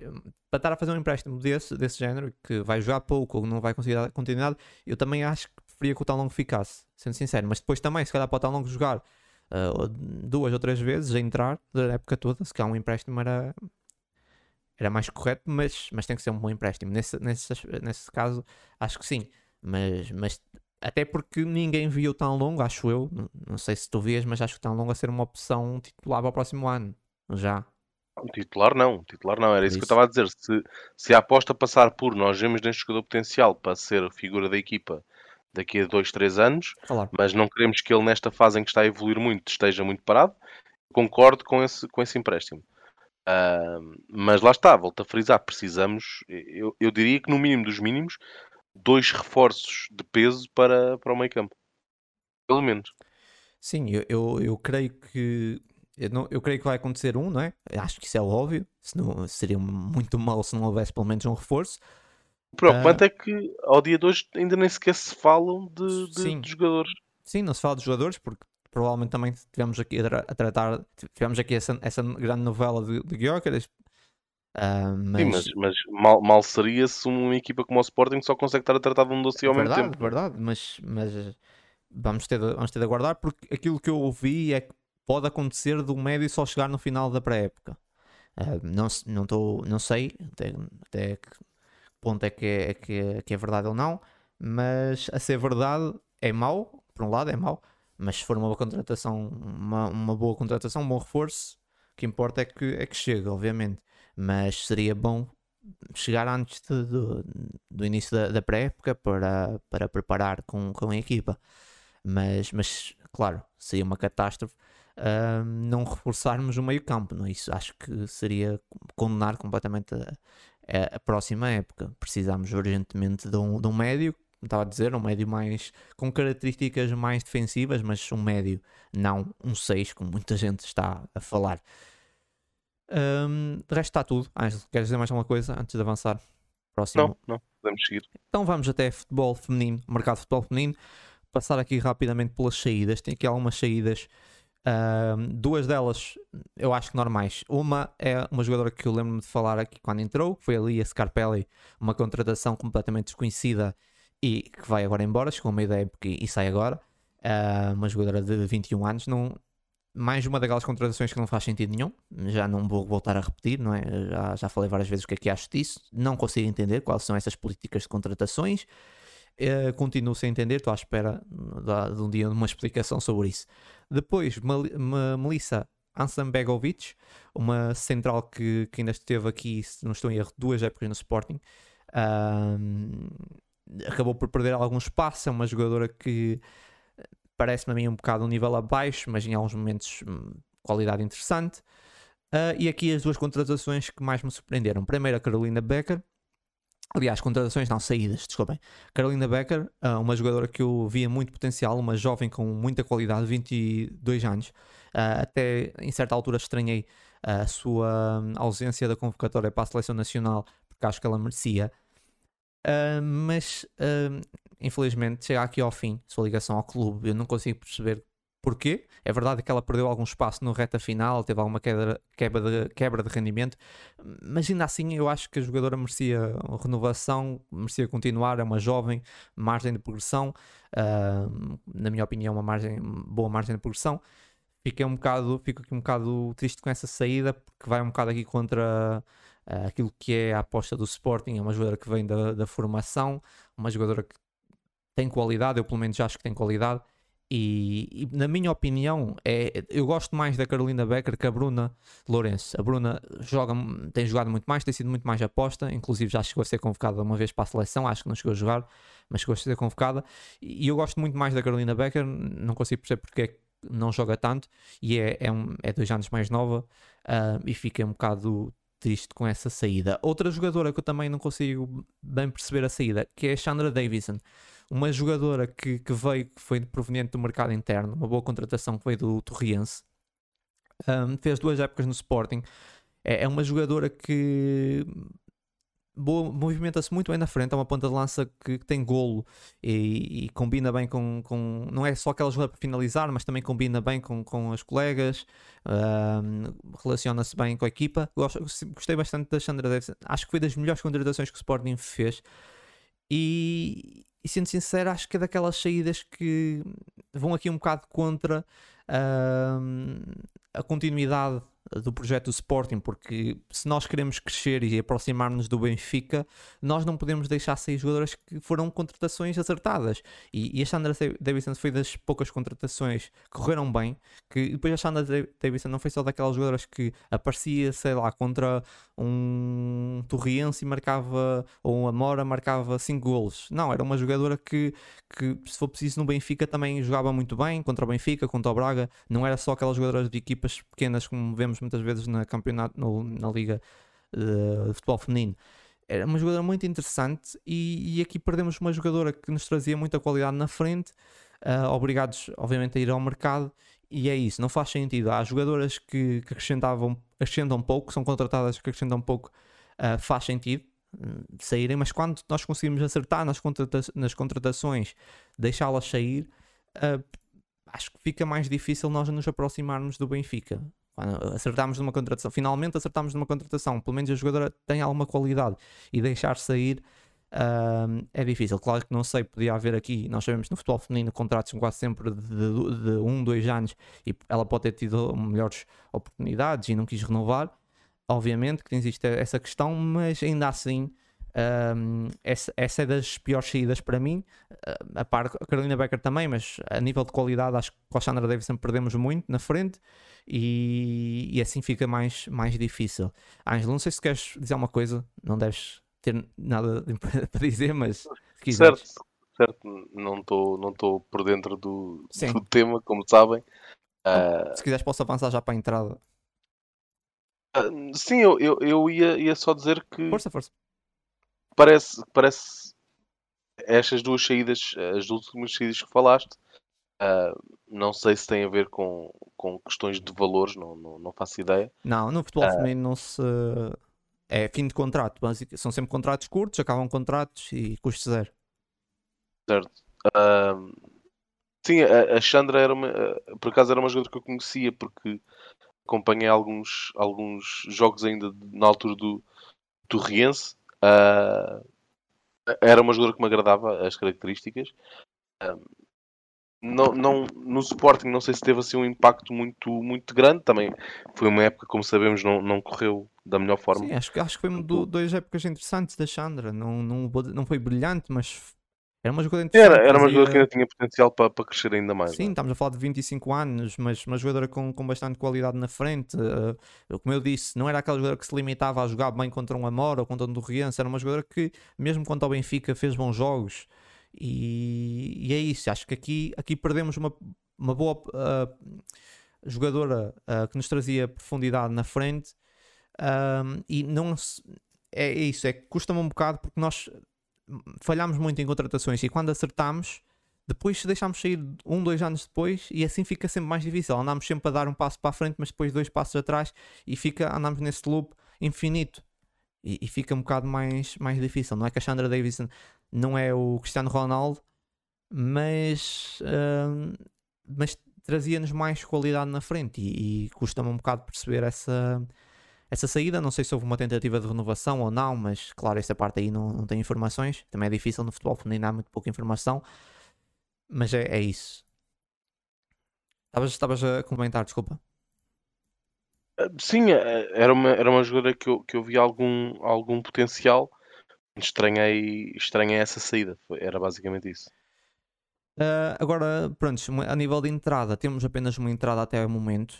para estar a fazer um empréstimo desse, desse género, que vai jogar pouco ou não vai conseguir dar continuidade, eu também acho que preferia que o tão longo ficasse, sendo sincero. Mas depois também, se calhar, para o tão longo jogar uh, duas ou três vezes, a entrar da época toda, se calhar um empréstimo era, era mais correto, mas, mas tem que ser um bom empréstimo. Nesse, nesse, nesse caso, acho que sim. Mas, mas até porque ninguém viu tão longo, acho eu. Não, sei se tu vias, mas acho que tão longo a ser uma opção titular para o próximo ano. Já. Titular não, titular não, era isso, isso, que eu estava a dizer. Se, se a aposta passar por nós vemos neste jogador potencial para ser a figura da equipa daqui a 2, 3 anos, claro. mas não queremos que ele nesta fase em que está a evoluir muito esteja muito parado, concordo com esse, com esse empréstimo. Uh, mas lá está, volto a frisar, precisamos, eu, eu diria que no mínimo dos mínimos, dois reforços de peso para, para o meio campo. Pelo menos. Sim, eu, eu, eu creio que eu, não, eu, creio que vai acontecer um, não é? Acho que isso é óbvio. Senão, seria muito mal se não houvesse pelo menos um reforço. O preocupante uh, é que ao dia de hoje ainda nem sequer se falam de, de, de jogadores. Sim, não se fala de jogadores porque provavelmente também tivemos aqui a, a tratar, tivemos aqui essa, essa grande novela de, de Gyökeres. Uh, mas... Sim, mas, mas mal, mal, seria se uma equipa como o Sporting só consegue estar a tratar de um dossiê ao verdade, mesmo tempo. Verdade, mas, mas vamos, ter de, vamos ter de aguardar porque aquilo que eu ouvi é que pode acontecer do médio só chegar no final da pré-época. Uh, não, não, tô, não sei até, até que ponto é que é, é que, é, que é verdade ou não, mas a ser verdade é mau, por um lado é mau, mas se for uma boa contratação, uma, uma boa contratação, um bom reforço, o que importa é que, é que chegue, obviamente. Mas seria bom chegar antes de, de, do início da, da pré-época para, para preparar com, com a equipa. Mas, mas, claro, seria uma catástrofe uh, não reforçarmos o meio campo. Não é? Isso acho que seria condenar completamente a, a próxima época. Precisamos urgentemente de um, de um médio, como estava a dizer, um médio mais com características mais defensivas, mas um médio, não um 6, como muita gente está a falar. Um, de resto está tudo. Ângelo, queres dizer mais alguma coisa antes de avançar? Próximo. Não, não, podemos seguir. Então vamos até futebol feminino, mercado de futebol feminino. Passar aqui rapidamente pelas saídas. Tem aqui algumas saídas Uh, duas delas eu acho que normais. Uma é uma jogadora que eu lembro-me de falar aqui quando entrou, foi ali a Scarpelli, uma contratação completamente desconhecida e que vai agora embora, chegou a meio da época e, sai agora. Uh, uma jogadora de 21 anos, não, mais uma daquelas contratações que não faz sentido nenhum. Já não vou voltar a repetir, não é? Já, já falei várias vezes o que é que acho disso. Não consigo entender quais são essas políticas de contratações. Uh, continuo sem entender, estou à espera de, de um dia uma explicação sobre isso. Depois, Melissa Ansambegovic, uma central que, que ainda esteve aqui, se não estou em erro, duas épocas no Sporting. Um, acabou por perder algum espaço, é uma jogadora que parece-me a mim um bocado um nível abaixo, mas em alguns momentos hum, qualidade interessante. Uh, e aqui as duas contratações que mais me surpreenderam. Primeiro a Carolina Becker, Aliás, contratações não, saídas, desculpem. Carolina Becker, ah, uma jogadora que eu via muito potencial, uma jovem com muita qualidade, 22 anos. Ah, até em certa altura estranhei a sua ausência da convocatória para a seleção nacional, porque acho que ela merecia. Ah, mas, infelizmente, chega aqui ao fim, sua ligação ao clube. Eu não consigo perceber Porquê? É verdade que ela perdeu algum espaço no reta final, teve alguma quebra, quebra, de, quebra de rendimento, mas ainda assim eu acho que a jogadora merecia renovação, merecia continuar, é uma jovem, margem de progressão, uh, na minha opinião, uma margem, boa margem de progressão. Fiquei um bocado, fico aqui um bocado triste com essa saída, porque vai um bocado aqui contra uh, aquilo que é a aposta do Sporting, é uma jogadora que vem da, da formação, uma jogadora que tem qualidade, eu pelo menos acho que tem qualidade, e, e, na minha opinião, é, eu gosto mais da Carolina Becker que a Bruna Lourenço. A Bruna joga, tem jogado muito mais, tem sido muito mais aposta, inclusive já chegou a ser convocada uma vez para a seleção, acho que não chegou a jogar, mas chegou a ser convocada. E eu gosto muito mais da Carolina Becker, não consigo perceber porque é que não joga tanto, e é, é, um, é dois anos mais nova, uh, e fica um bocado triste com essa saída. Outra jogadora que eu também não consigo bem perceber a saída, que é a Chandra Davison uma jogadora que, que veio, que foi proveniente do mercado interno, uma boa contratação que veio do Torriense, um, fez duas épocas no Sporting. É, é uma jogadora que movimenta-se muito bem na frente, é uma ponta de lança que, que tem golo e, e, combina bem com, com. Não é só aquela jogada para finalizar, mas também combina bem com, com as colegas, um, relaciona-se bem com a equipa. Gosto, gostei bastante da Sandra Davis, acho que foi das melhores contratações que o Sporting fez. E, e sendo sincero, acho que é daquelas saídas que vão aqui um bocado contra a continuidade do projeto do Sporting, porque se nós queremos crescer e aproximar-nos do Benfica, nós não podemos deixar sair jogadores que foram contratações acertadas. E, e a Sandra Davidson foi das poucas contratações que correram bem, que depois a Sandra Davidson não foi só daquelas jogadoras que aparecia, sei lá, contra um Torriense marcava, ou um Amora marcava 5 golos. Não, era uma jogadora que, que, se for preciso, no Benfica também jogava muito bem, contra o Benfica, contra o Braga, não era só aquelas jogadoras de equipas pequenas como vemos muitas vezes na campeonato, no, na liga uh, de futebol feminino. Era uma jogadora muito interessante e, e, aqui perdemos uma jogadora que nos trazia muita qualidade na frente, uh, obrigados obviamente a ir ao mercado e é isso, não faz sentido. Há jogadoras que, que acrescentavam, acrescentam pouco, são contratadas que acrescentam pouco, uh, faz sentido hum, saírem, mas quando nós conseguimos acertar nas, contrata nas contratações, deixá-las sair, uh, acho que fica mais difícil nós nos aproximarmos do Benfica acertámos numa contratação, finalmente acertámos numa contratação, pelo menos a jogadora tem alguma qualidade e deixar sair uh, é difícil. Claro que não sei, podia haver aqui, nós sabemos no futebol feminino contratos são quase sempre de, de, de um, dois anos e ela pode ter tido melhores oportunidades e não quis renovar. Obviamente que existe essa questão, mas ainda assim. Um, essa, essa, é das piores saídas para mim. A par a Carolina Becker também, mas a nível de qualidade, acho que com a Sandra Davidson perdemos muito na frente e, e assim fica mais, mais difícil. Ângelo, não sei se queres dizer alguma coisa, não deves ter nada para dizer, mas se quiseres. Certo, certo. não estou não por dentro do, do, tema, como sabem. Uh... Se quiseres, posso avançar já para a entrada. Uh, sim, eu, eu, eu ia, ia só dizer que. Força, força. Parece, parece estas duas saídas, as últimas saídas que falaste, Uh, não sei se tem a ver com, com questões de valores, não, não, não faço ideia. Não, no futebol feminino não se. É fim de contrato, são sempre contratos curtos, acabam contratos e custo zero. Certo. Uh, sim, a, a Chandra era uma. Por acaso era uma jogadora que eu conhecia porque acompanhei alguns, alguns jogos ainda na altura do, do Riense. Uh, era uma jogadora que me agradava as características. Uh, não, não, no Sporting não sei se teve assim um impacto muito, muito grande. Também foi uma época, como sabemos, não, não correu da melhor forma. Sim, acho, acho que foi do, duas épocas interessantes da Chandra. Não, não, não foi brilhante, mas era uma jogadora interessante. Era, era uma jogadora que ainda tinha potencial para, para crescer ainda mais. Sim, é? estamos a falar de 25 anos, mas uma jogadora com, com bastante qualidade na frente. Uh, como eu disse, não era aquela jogadora que se limitava a jogar bem contra um Amor ou contra um Torriense. Era uma jogadora que, mesmo contra o Benfica, fez bons jogos. E, e, é isso, acho que aqui, aqui perdemos uma, uma boa uh, jogadora uh, que nos trazia profundidade na frente uh, e não se, é isso, é que custa-me um bocado porque nós falhámos muito em contratações e quando acertamos depois deixámos sair um, dois anos depois e assim fica sempre mais difícil. Andamos sempre a dar um passo para a frente, mas depois dois passos atrás e fica, andamos nesse loop infinito. E, e, fica um bocado mais, mais difícil. Não é que a Chandra Davidson não é o Cristiano Ronaldo, mas, uh, mas trazia-nos mais qualidade na frente e, e custa-me um bocado perceber essa, essa saída. Não sei se houve uma tentativa de renovação ou não, mas claro, essa parte aí não, não tem informações. Também é difícil no futebol feminino, há muito pouca informação, mas é, é isso. Estavas a comentar, desculpa. Sim, é, era uma, era uma jogadora que eu, que eu vi algum, algum potencial. Estranhei, estranhei essa saída. Era basicamente isso. Uh, agora, pronto, a nível de entrada, temos apenas uma entrada até o momento.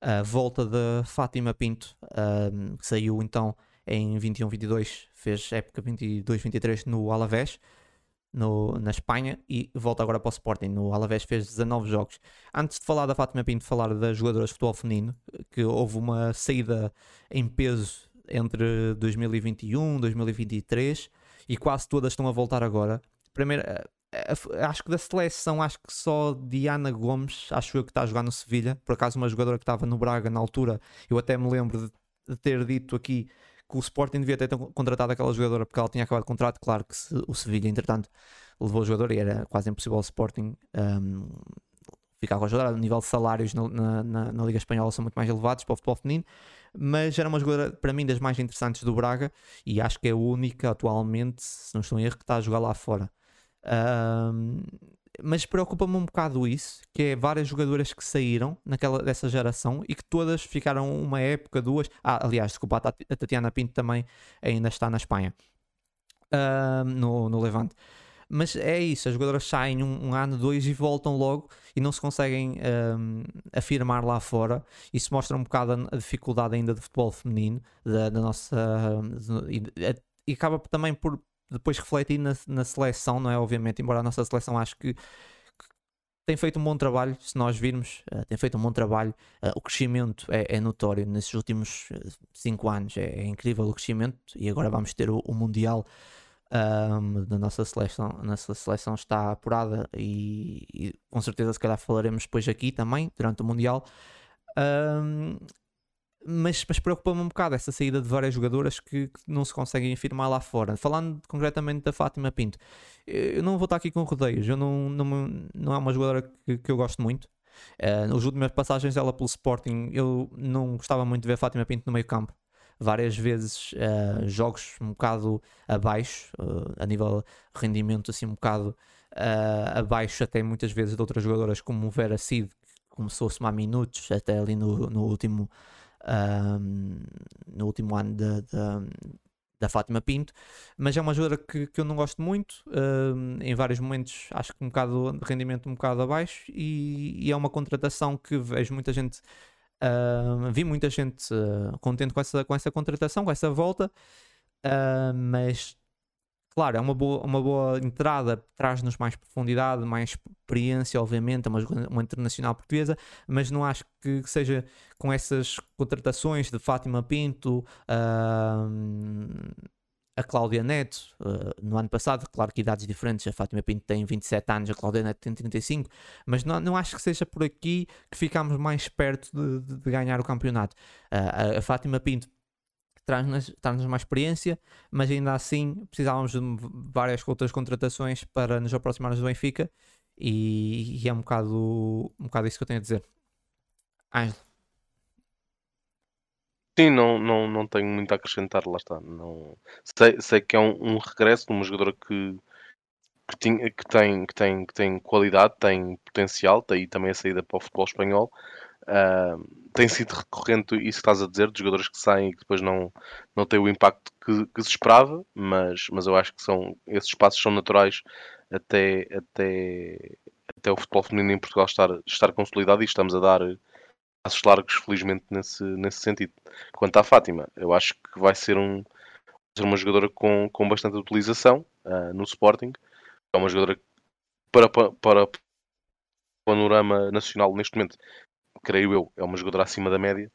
A volta de Fátima Pinto, uh, que saiu então em 21-22, fez época 22-23 no Alavés no, na Espanha e volta agora para o Sporting. No Alavés fez 19 jogos. Antes de falar da Fátima Pinto, falar das jogadoras de futebol feminino, que houve uma saída em peso entre 2021 e 2023 e quase todas estão a voltar agora. Primeiro, acho que da seleção, acho que só Diana Gomes, acho eu que está a jogar no Sevilha. Por acaso, uma jogadora que estava no Braga na altura, eu até me lembro de, de ter dito aqui que o Sporting devia ter contratado aquela jogadora porque ela tinha acabado o contrato. Claro que se, o Sevilha, entretanto, levou a jogadora e era quase impossível o Sporting um, ficar com a jogadora. O nível de salários na, na, na, Liga Espanhola são muito mais elevados para o futebol feminino, mas era uma jogadora, para mim, das mais interessantes do Braga e acho que é a única atualmente, se não estou em erro, que está a jogar lá fora. Um, mas preocupa-me um bocado isso, que é várias jogadoras que saíram naquela, dessa geração e que todas ficaram uma época, duas. Ah, aliás, desculpa, a Tatiana Pinto também ainda está na Espanha, uh, no, no Levante. Mas é isso, as jogadoras saem um, um ano, dois e voltam logo e não se conseguem um, afirmar lá fora. Isso mostra um bocado a, dificuldade ainda do futebol feminino, da, da nossa. e, e acaba também por depois refletir na, na seleção, não é? Obviamente, embora a nossa seleção acho que tem feito um bom trabalho, se nós virmos, uh, tem feito um bom trabalho. Uh, o crescimento é, é, notório nesses últimos 5 uh, anos, é, é, incrível o crescimento. E agora vamos ter o, o Mundial um, da nossa seleção. A nossa seleção está apurada e, e, com certeza, se calhar, falaremos depois aqui também, durante o Mundial. Um, mas, mas preocupa-me um bocado essa saída de várias jogadoras que, que, não se conseguem afirmar lá fora. Falando concretamente da Fátima Pinto, eu não vou estar aqui com rodeios, eu não, não, não é uma jogadora que, que eu gosto muito. Uh, nas últimas passagens dela pelo Sporting, eu não gostava muito de ver Fátima Pinto no meio campo. Várias vezes uh, jogos um bocado abaixo, uh, a nível de rendimento, assim, um bocado abaixo, até muitas vezes de outras jogadoras, como o Vera Cid, que começou a somar minutos, até ali no, no último um, no último ano da, da, da, Fátima Pinto, mas é uma jogadora que, que eu não gosto muito, um, em vários momentos acho que um bocado de rendimento um bocado abaixo e, e é uma contratação que vejo muita gente Uh, vi muita gente uh, contente com essa, com essa contratação, com essa volta, uh, mas claro, é uma boa, uma boa entrada, traz-nos mais profundidade, mais experiência, obviamente, é uma, uma internacional portuguesa, mas não acho que seja com essas contratações de Fátima Pinto, uh, a Cláudia Neto, uh, no ano passado, claro que idades diferentes, a Fátima Pinto tem 27 anos, a Cláudia Neto tem 35, mas não, não acho que seja por aqui que ficamos mais perto de, de, de ganhar o campeonato. Uh, a, a Fátima Pinto traz-nos traz mais experiência, mas ainda assim precisávamos de várias outras contratações para nos aproximarmos do Benfica e, e, é um bocado, um bocado isso que eu tenho a dizer. Ângelo. Sim, não, não, não tenho muito a acrescentar, lá está. Não, sei, sei que é um, um regresso de uma jogadora que, que, tinha, que, tem, que, tem, que tem qualidade, tem potencial, daí também a saída para o futebol espanhol. Uh, tem sido recorrente isso que estás a dizer, de jogadores que saem e que depois não, não têm o impacto que, que, se esperava, mas, mas eu acho que são, esses espaços são naturais até, até, até o futebol feminino em Portugal estar, estar consolidado e estamos a dar passos largos, felizmente, nesse, nesse sentido. Quanto à Fátima, eu acho que vai ser, um, ser uma jogadora com, com bastante utilização uh, no Sporting. É uma jogadora para, para, para o panorama nacional neste momento creio eu, é uma jogadora acima da média.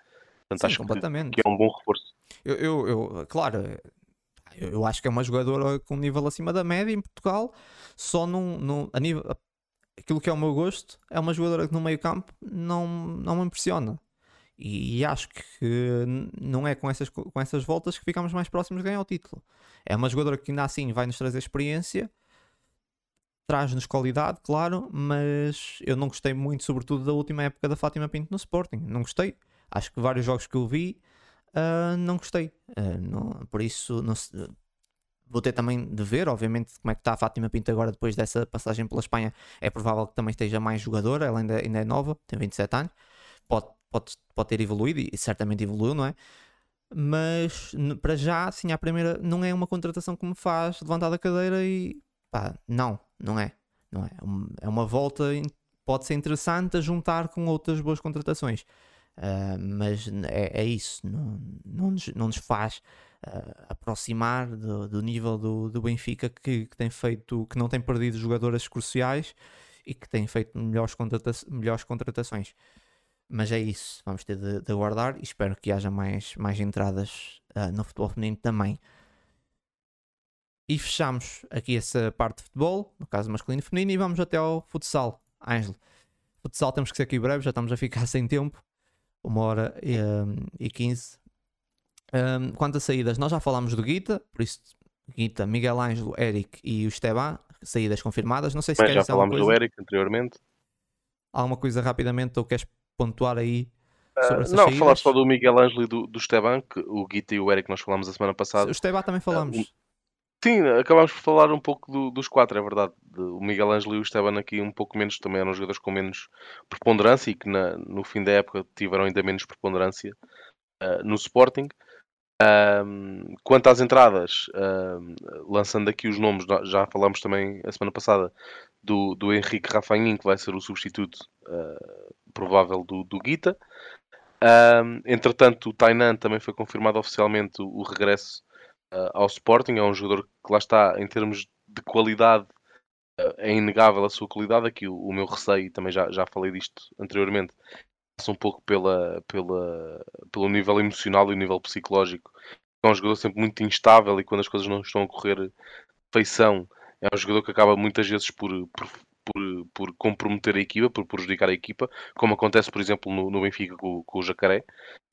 Portanto, Sim, acho completamente. Que, que, é um bom reforço. Eu, eu, eu, claro, eu acho que é uma jogadora com um nível acima da média em Portugal, só num, num, a nível, aquilo que é o meu gosto, é uma jogadora que no meio campo não, não me impressiona. E, acho que não é com essas, com essas voltas que ficamos mais próximos de ganhar o título. É uma jogadora que ainda assim vai nos trazer experiência, traz-nos qualidade, claro, mas eu não gostei muito, sobretudo, da última época da Fátima Pinto no Sporting. Não gostei. Acho que vários jogos que eu vi, uh, não gostei. Uh, não, por isso, não vou ter também de ver, obviamente, como é que está a Fátima Pinto agora depois dessa passagem pela Espanha. É provável que também esteja mais jogadora, ela ainda, ainda é nova, tem 27 anos, pode, pode, pode ter evoluído e certamente evoluiu, não é? Mas para já, sim, a primeira não é uma contratação que me faz levantar da cadeira e pá, não, não é. Não é. É uma volta, pode ser interessante a juntar com outras boas contratações. Uh, mas é, é, isso, não, não, nos, não nos faz uh, aproximar do, do nível do, do Benfica que, que, tem feito, que não tem perdido jogadoras cruciais e que tem feito melhores, contrata melhores contratações. Mas é isso, vamos ter de, de aguardar e espero que haja mais, mais entradas uh, no futebol feminino também. E fechamos aqui essa parte de futebol, no caso masculino e feminino, e vamos até ao futsal. Ângelo, futsal temos que ser aqui breve, já estamos a ficar sem tempo, uma hora e, um, e quinze. Um, quanto a saídas, nós já falámos do Guita, por isso Guita, Miguel Ângelo, Eric e o Esteban, saídas confirmadas. Não sei se Mas já falámos do Eric anteriormente. Alguma coisa rapidamente ou queres pontuar aí sobre uh, Não, saídas? falar só do Miguel Ângelo e do, do Esteban, que o Guita e o Eric nós falámos a semana passada. O Esteban também falámos. Uh, Sim, acabámos por falar um pouco do, dos quatro, é verdade. O Miguel Ângelo e o Esteban aqui um pouco menos, também eram jogadores com menos preponderância e que na, no fim da época tiveram ainda menos preponderância uh, no Sporting. Um, quanto às entradas, um, lançando aqui os nomes, já falámos também a semana passada do, do Henrique Rafanhin, que vai ser o substituto uh, provável do, do Guita. Um, entretanto, o Tainan também foi confirmado oficialmente o, regresso uh, ao Sporting. É um jogador que lá está, em termos de qualidade, uh, é inegável a sua qualidade. Aqui o, o meu receio, também já, já falei disto anteriormente, um pouco pela, pela, pelo nível emocional e o nível psicológico. É um jogador sempre muito instável e quando as coisas não estão a correr feição, é um jogador que acaba muitas vezes por, por, por, por comprometer a equipa, por prejudicar a equipa, como acontece, por exemplo, no, no Benfica com, com, o Jacaré.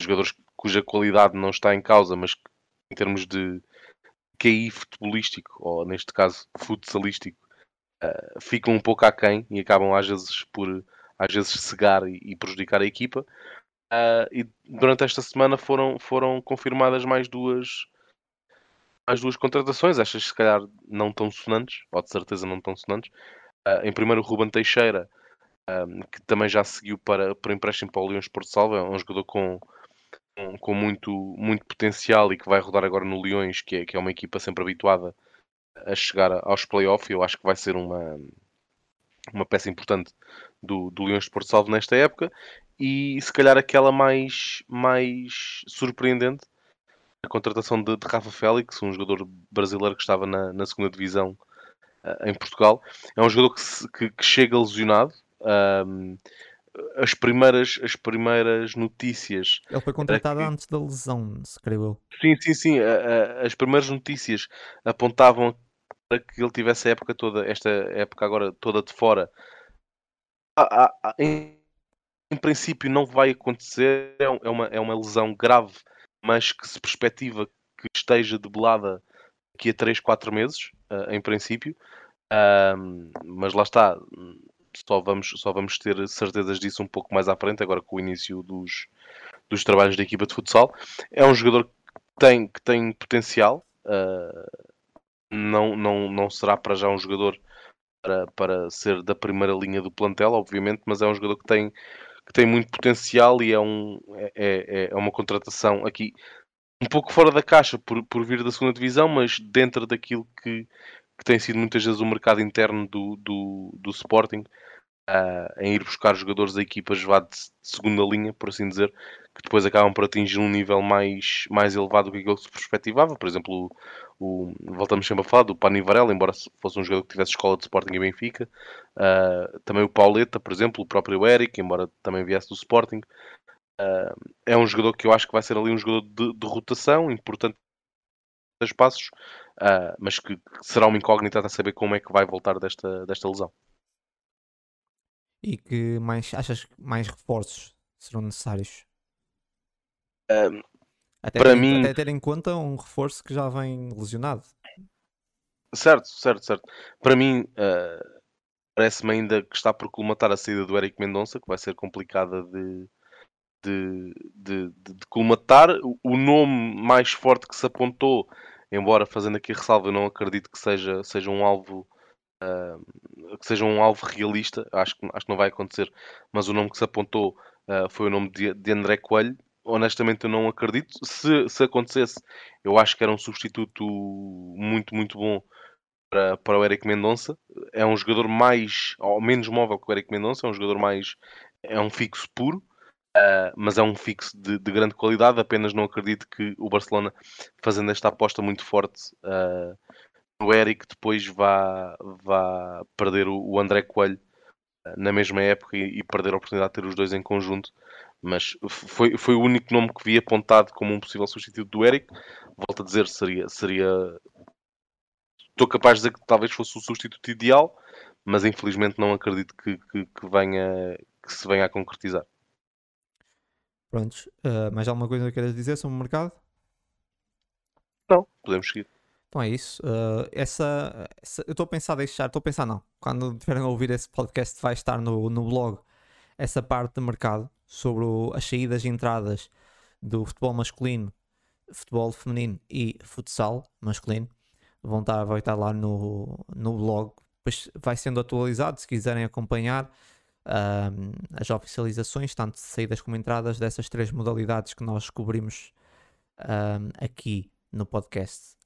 Jogadores cuja qualidade não está em causa, mas em termos de QI futebolístico, ou neste caso futsalístico, uh, ficam um pouco aquém e acabam às vezes por às vezes cegar e, e prejudicar a equipa. Uh, e durante esta semana foram, foram confirmadas mais duas mais duas contratações, estas se calhar não tão sonantes, ou de certeza não tão sonantes. Uh, em primeiro o Ruben Teixeira, um, que também já seguiu para, para empréstimo para o Leões Porto Salvo, é um jogador com, com, com, muito, muito potencial e que vai rodar agora no Leões, que é, que é uma equipa sempre habituada a chegar aos playoffs. Eu acho que vai ser uma, uma peça importante do, do Leões de Porto Salvo nesta época. E se calhar aquela mais, mais surpreendente, a contratação de, de Rafa Félix, um jogador brasileiro que estava na, na segunda divisão uh, em Portugal. É um jogador que, se, que, que chega lesionado. Um, as primeiras, as primeiras notícias. Ele foi contratado que... antes da lesão, se creio eu. Sim, sim, sim. As primeiras notícias apontavam para que ele tivesse a época toda, esta época agora toda de fora. Em, em princípio não vai acontecer, é, é uma, é uma lesão grave, mas que se perspectiva que esteja debelada daqui a 3, 4 meses, em princípio. mas lá está, só vamos, só vamos ter certezas disso um pouco mais à frente, agora com o início dos, dos trabalhos da equipa de futsal. É um jogador que tem, que tem potencial, uh, não, não, não será para já um jogador para, para ser da primeira linha do plantel, obviamente, mas é um jogador que tem, que tem muito potencial e é, um, é, é, é uma contratação aqui um pouco fora da caixa por, por vir da segunda divisão, mas dentro daquilo que, que tem sido muitas vezes o mercado interno do, do, do Sporting, em ir buscar jogadores da equipas vá de segunda linha, por assim dizer, que depois acabam por atingir um nível mais, mais elevado do que aquilo que se perspectivava. Por exemplo, o, o, voltamos sempre a falar do Pani Varela, embora fosse um jogador que tivesse escola de Sporting e Benfica. Uh, também o Pauleta, por exemplo, o próprio Eric, embora também viesse do Sporting. Uh, é um jogador que eu acho que vai ser ali um jogador de, de rotação, importante espaços, uh, mas que, que será uma incógnita a saber como é que vai voltar desta, desta lesão. E que mais achas que mais reforços serão necessários? Um, até para ter, mim, até ter em conta um reforço que já vem lesionado. Certo, certo, certo. Para mim, uh, parece-me ainda que está por colmatar a saída do Eric Mendonça, que vai ser complicada de, de, de, de, de colmatar. O, nome mais forte que se apontou, embora fazendo aqui ressalva, eu não acredito que seja, seja um alvo que seja um alvo realista, acho que, acho que não vai acontecer, mas o nome que se apontou uh, foi o nome de, de André Coelho. Honestamente, eu não acredito. Se, se acontecesse, eu acho que era um substituto muito, muito bom para, para o Eric Mendonça. É um jogador mais, ou menos móvel que o Eric Mendonça, é um jogador mais, é um fixo puro. Uh, mas é um fixo de, de, grande qualidade. Apenas não acredito que o Barcelona, fazendo esta aposta muito forte uh, o Eric depois vá, vá perder o, o André Coelho eh, na mesma época e, e, perder a oportunidade de ter os dois em conjunto. Mas foi, foi o único nome que vi apontado como um possível substituto do Eric. Volto a dizer, seria, seria estou capaz de dizer que talvez fosse o substituto ideal, mas infelizmente não acredito que, que, que venha, que se venha a concretizar. Prontos, uh, mais alguma coisa que queiras dizer sobre o mercado? Não, podemos seguir. Então é isso. Uh, essa, essa, eu estou a pensar deixar, estou a pensar não. Quando tiverem a ouvir esse podcast, vai estar no, no blog essa parte de mercado sobre o, as saídas e entradas do futebol masculino, futebol feminino e futsal masculino. Vão estar, vai estar lá no, no blog. Depois vai sendo atualizado se quiserem acompanhar um, as oficializações, tanto de saídas como entradas dessas três modalidades que nós cobrimos um, aqui no podcast.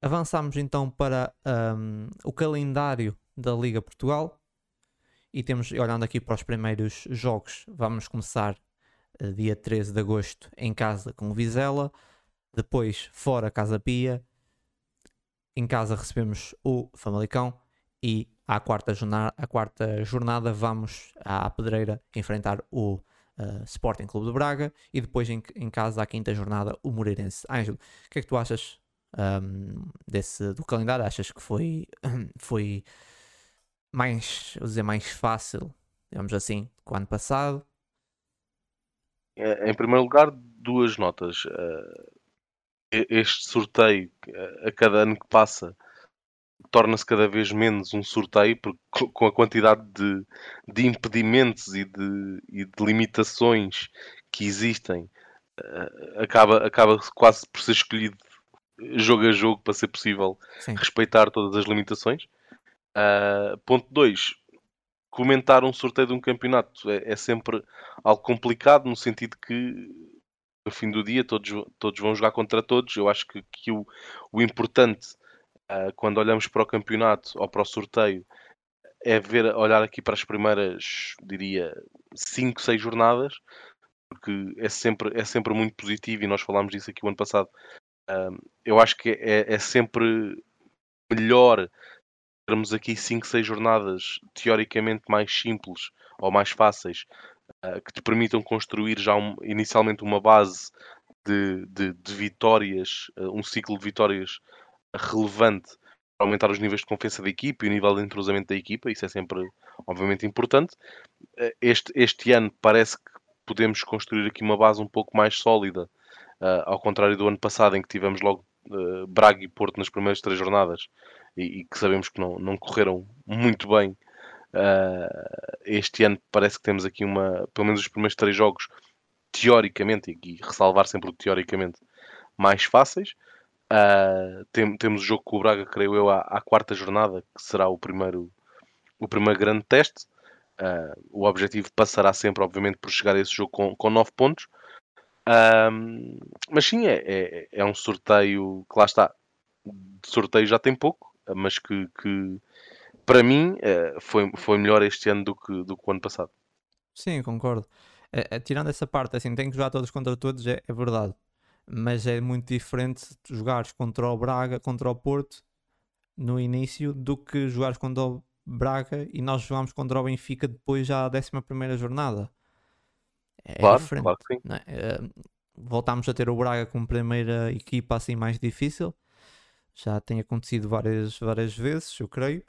Avançamos então para um, o calendário da Liga Portugal e temos, olhando aqui para os primeiros jogos, vamos começar uh, dia 13 de agosto em casa com o Vizela, depois fora Casa Pia, em casa recebemos o Famalicão e à quarta jornada, à quarta jornada vamos à Pedreira enfrentar o uh, Sporting Clube de Braga e depois em, em casa à quinta jornada o Moreirense. Ângelo, o que é que tu achas um, desse, do calendário? Achas que foi, foi mais, vou dizer, mais fácil, digamos assim, que o ano passado? É, em primeiro lugar, duas notas. Uh, este sorteio, a cada ano que passa, torna-se cada vez menos um sorteio, porque com a quantidade de, de impedimentos e de, e de limitações que existem, acaba, acaba quase por ser escolhido jogo a jogo para ser possível Sim. respeitar todas as limitações. Uh, ponto 2. Comentar um sorteio de um campeonato é, é, sempre algo complicado, no sentido que no fim do dia todos, todos vão jogar contra todos. Eu acho que, que o, o importante uh, quando olhamos para o campeonato ou para o sorteio é ver, olhar aqui para as primeiras, diria, 5, 6 jornadas, porque é sempre, é sempre muito positivo e nós falámos disso aqui o ano passado eu acho que é, é sempre melhor termos aqui 5, 6 jornadas teoricamente mais simples ou mais fáceis uh, que te permitam construir já um, inicialmente uma base de, de, de vitórias, uh, um ciclo de vitórias relevante para aumentar os níveis de confiança da equipa e o nível de entrosamento da equipa, isso é sempre, obviamente, importante. Uh, este, este ano parece que podemos construir aqui uma base um pouco mais sólida Uh, ao contrário do ano passado, em que tivemos logo uh, Braga e Porto nas primeiras três jornadas e, e, que sabemos que não, não correram muito bem. Uh, este ano parece que temos aqui uma, pelo menos os primeiros três jogos, teoricamente, e, ressalvar sempre o teoricamente, mais fáceis. Tem, temos o jogo com o Braga, creio eu, à, à, quarta jornada, que será o primeiro, o primeiro grande teste. o objetivo passará sempre, obviamente, por chegar a esse jogo com, com 9 pontos. Um, mas sim, é, é, é, um sorteio que lá está. De sorteio já tem pouco, mas que, que para mim é, foi, foi melhor este ano do que, do que o ano passado. Sim, concordo. É, é, tirando essa parte, assim, tem que jogar todos contra todos, é, é verdade. Mas é muito diferente jogares contra o Braga, contra o Porto no início do que jogares contra o Braga e nós jogamos contra o Benfica depois já da 11 jornada. É claro, diferente. Claro que sim. É? Uh, voltámos a ter o Braga como primeira equipa assim mais difícil. Já tem acontecido várias, várias vezes, eu creio,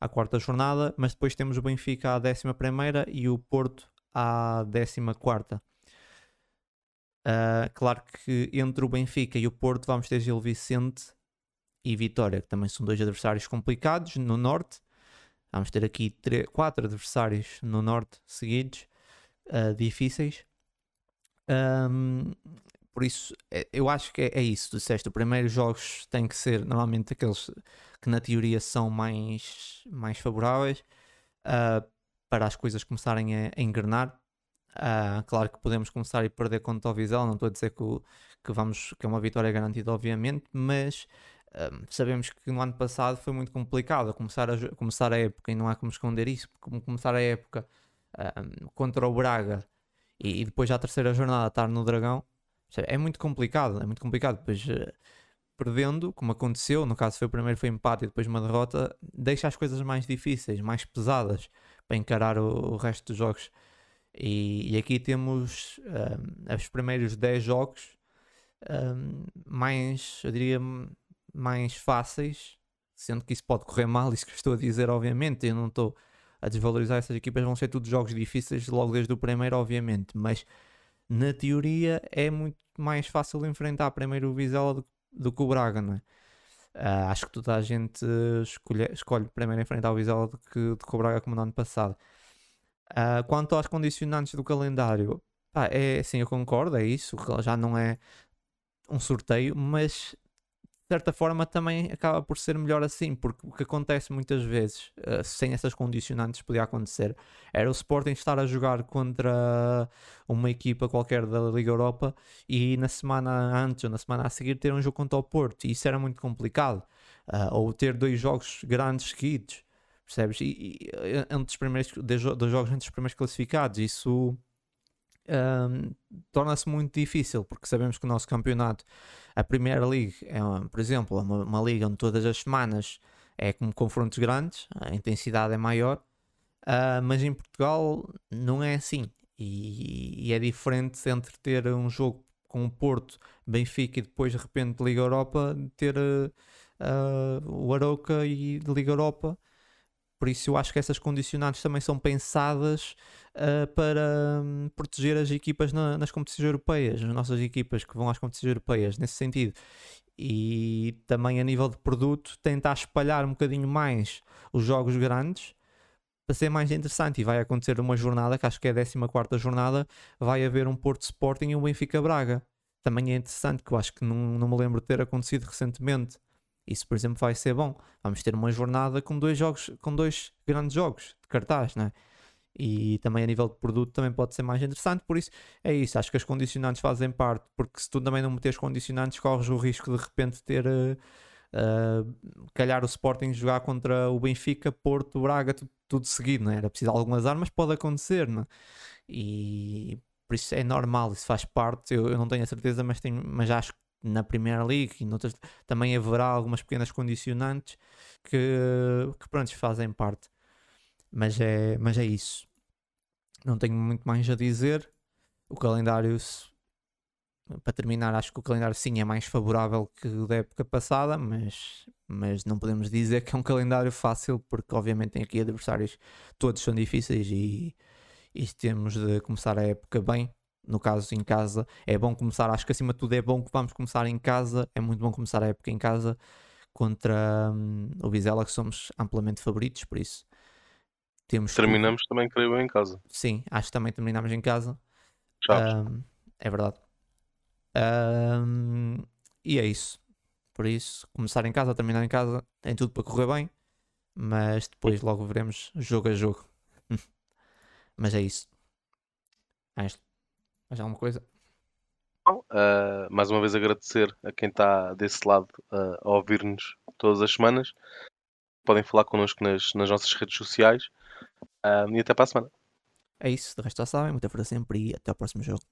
à quarta jornada, mas depois temos o Benfica à décima primeira e o Porto à décima quarta. Uh, claro que entre o Benfica e o Porto vamos ter Gil Vicente e Vitória, que também são dois adversários complicados no Norte. Vamos ter aqui três, quatro adversários no Norte seguidos uh, difíceis. Um, por isso, é, eu acho que é, é isso. Disseste, os primeiros jogos têm que ser normalmente aqueles que na teoria são mais, mais favoráveis uh, para as coisas começarem a, a engrenar. Uh, claro que podemos começar a perder contra o Vizela, não estou a dizer que, que, vamos, que é uma vitória garantida, obviamente, mas sabemos que no ano passado foi muito complicado começar a, começar a época, e não há como esconder isso, como começar a época um, contra o Braga e, e, depois a terceira jornada estar no Dragão, é muito complicado, é muito complicado. Depois uh, perdendo, como aconteceu, no caso foi o primeiro foi empate e depois uma derrota, deixa as coisas mais difíceis, mais pesadas para encarar o, o resto dos jogos. E, e aqui temos um, os primeiros 10 jogos um, mais, eu diria, mais fáceis sendo que isso pode correr mal, isso que estou a dizer, obviamente, eu não estou a desvalorizar essas equipas, vão ser tudo jogos difíceis logo desde o primeiro, obviamente, mas na teoria é muito mais fácil enfrentar primeiro o Vizela do, do que o Braga, não é? Uh, acho que toda a gente escolhe, escolhe primeiro enfrentar o Vizela do que, do que o Braga como no ano passado. Uh, quanto aos condicionantes do calendário, pá, é sim, eu concordo, é isso, já não é um sorteio, mas de certa forma também acaba por ser melhor assim, porque o que acontece muitas vezes, uh, sem essas condicionantes, podia acontecer, era o Sporting estar a jogar contra uma equipa qualquer da Liga Europa e na semana antes ou na semana a seguir ter um jogo contra o Porto, e isso era muito complicado. Uh, ou ter dois jogos grandes seguidos, percebes? E, e entre os primeiros, dois jogos entre os primeiros classificados, isso um, torna-se muito difícil, porque sabemos que o nosso campeonato, a Premier League, é, por exemplo, é uma, uma, liga onde todas as semanas é como confrontos grandes, a intensidade é maior, uh, mas em Portugal não é assim. E, e, é diferente entre ter um jogo com o Porto, Benfica e depois de repente Liga Europa, ter uh, o Aroca e Liga Europa. Por isso eu acho que essas condicionantes também são pensadas uh, para um, proteger as equipas na, nas competições europeias, as nossas equipas que vão às competições europeias, nesse sentido. E também a nível de produto, tentar espalhar um bocadinho mais os jogos grandes para ser mais interessante. E vai acontecer uma jornada, que acho que é a 14 jornada, vai haver um Porto Sporting e um Benfica Braga. Também é interessante, que eu acho que não, não me lembro de ter acontecido recentemente. Isso, por exemplo, vai ser bom. Vamos ter uma jornada com dois jogos, com dois grandes jogos de cartaz, né? e também a nível de produto também pode ser mais interessante, por isso é isso, acho que as condicionantes fazem parte, porque se tu também não meteres condicionantes corres o risco de repente ter uh, uh, calhar o Sporting jogar contra o Benfica, Porto, Braga, tudo, tudo seguido, não é? era preciso algumas armas, pode acontecer, não é? e por isso é normal, isso faz parte, eu, eu não tenho a certeza, mas, tenho, mas acho que na Primeira League e noutras também haverá algumas pequenas condicionantes que, que pronto, fazem parte. Mas é, mas é isso. Não tenho muito mais a dizer. O calendário, para terminar, acho que o calendário sim é mais favorável que o da época passada, mas, mas não podemos dizer que é um calendário fácil, porque obviamente tem aqui adversários, todos são difíceis e, e temos de começar a época bem. No caso, em casa, é bom começar. Acho que acima de tudo é bom que vamos começar em casa. É muito bom começar a época em casa contra hum, o Vizela, que somos amplamente favoritos, por isso temos Terminamos também, creio em casa. Sim, acho que também terminamos em casa. Um, é verdade. Um, e é isso. Por isso, começar em casa, terminar em casa, tem tudo para correr bem. Mas depois logo veremos jogo a jogo. mas é isso. Mais, mais alguma coisa? Uh, mais uma vez agradecer a quem está desse lado uh, a ouvir-nos todas as semanas. Podem falar connosco nas, nas nossas redes sociais. Um, e até para a semana. É isso, de resto já sabem, muita força sempre e até ao próximo jogo.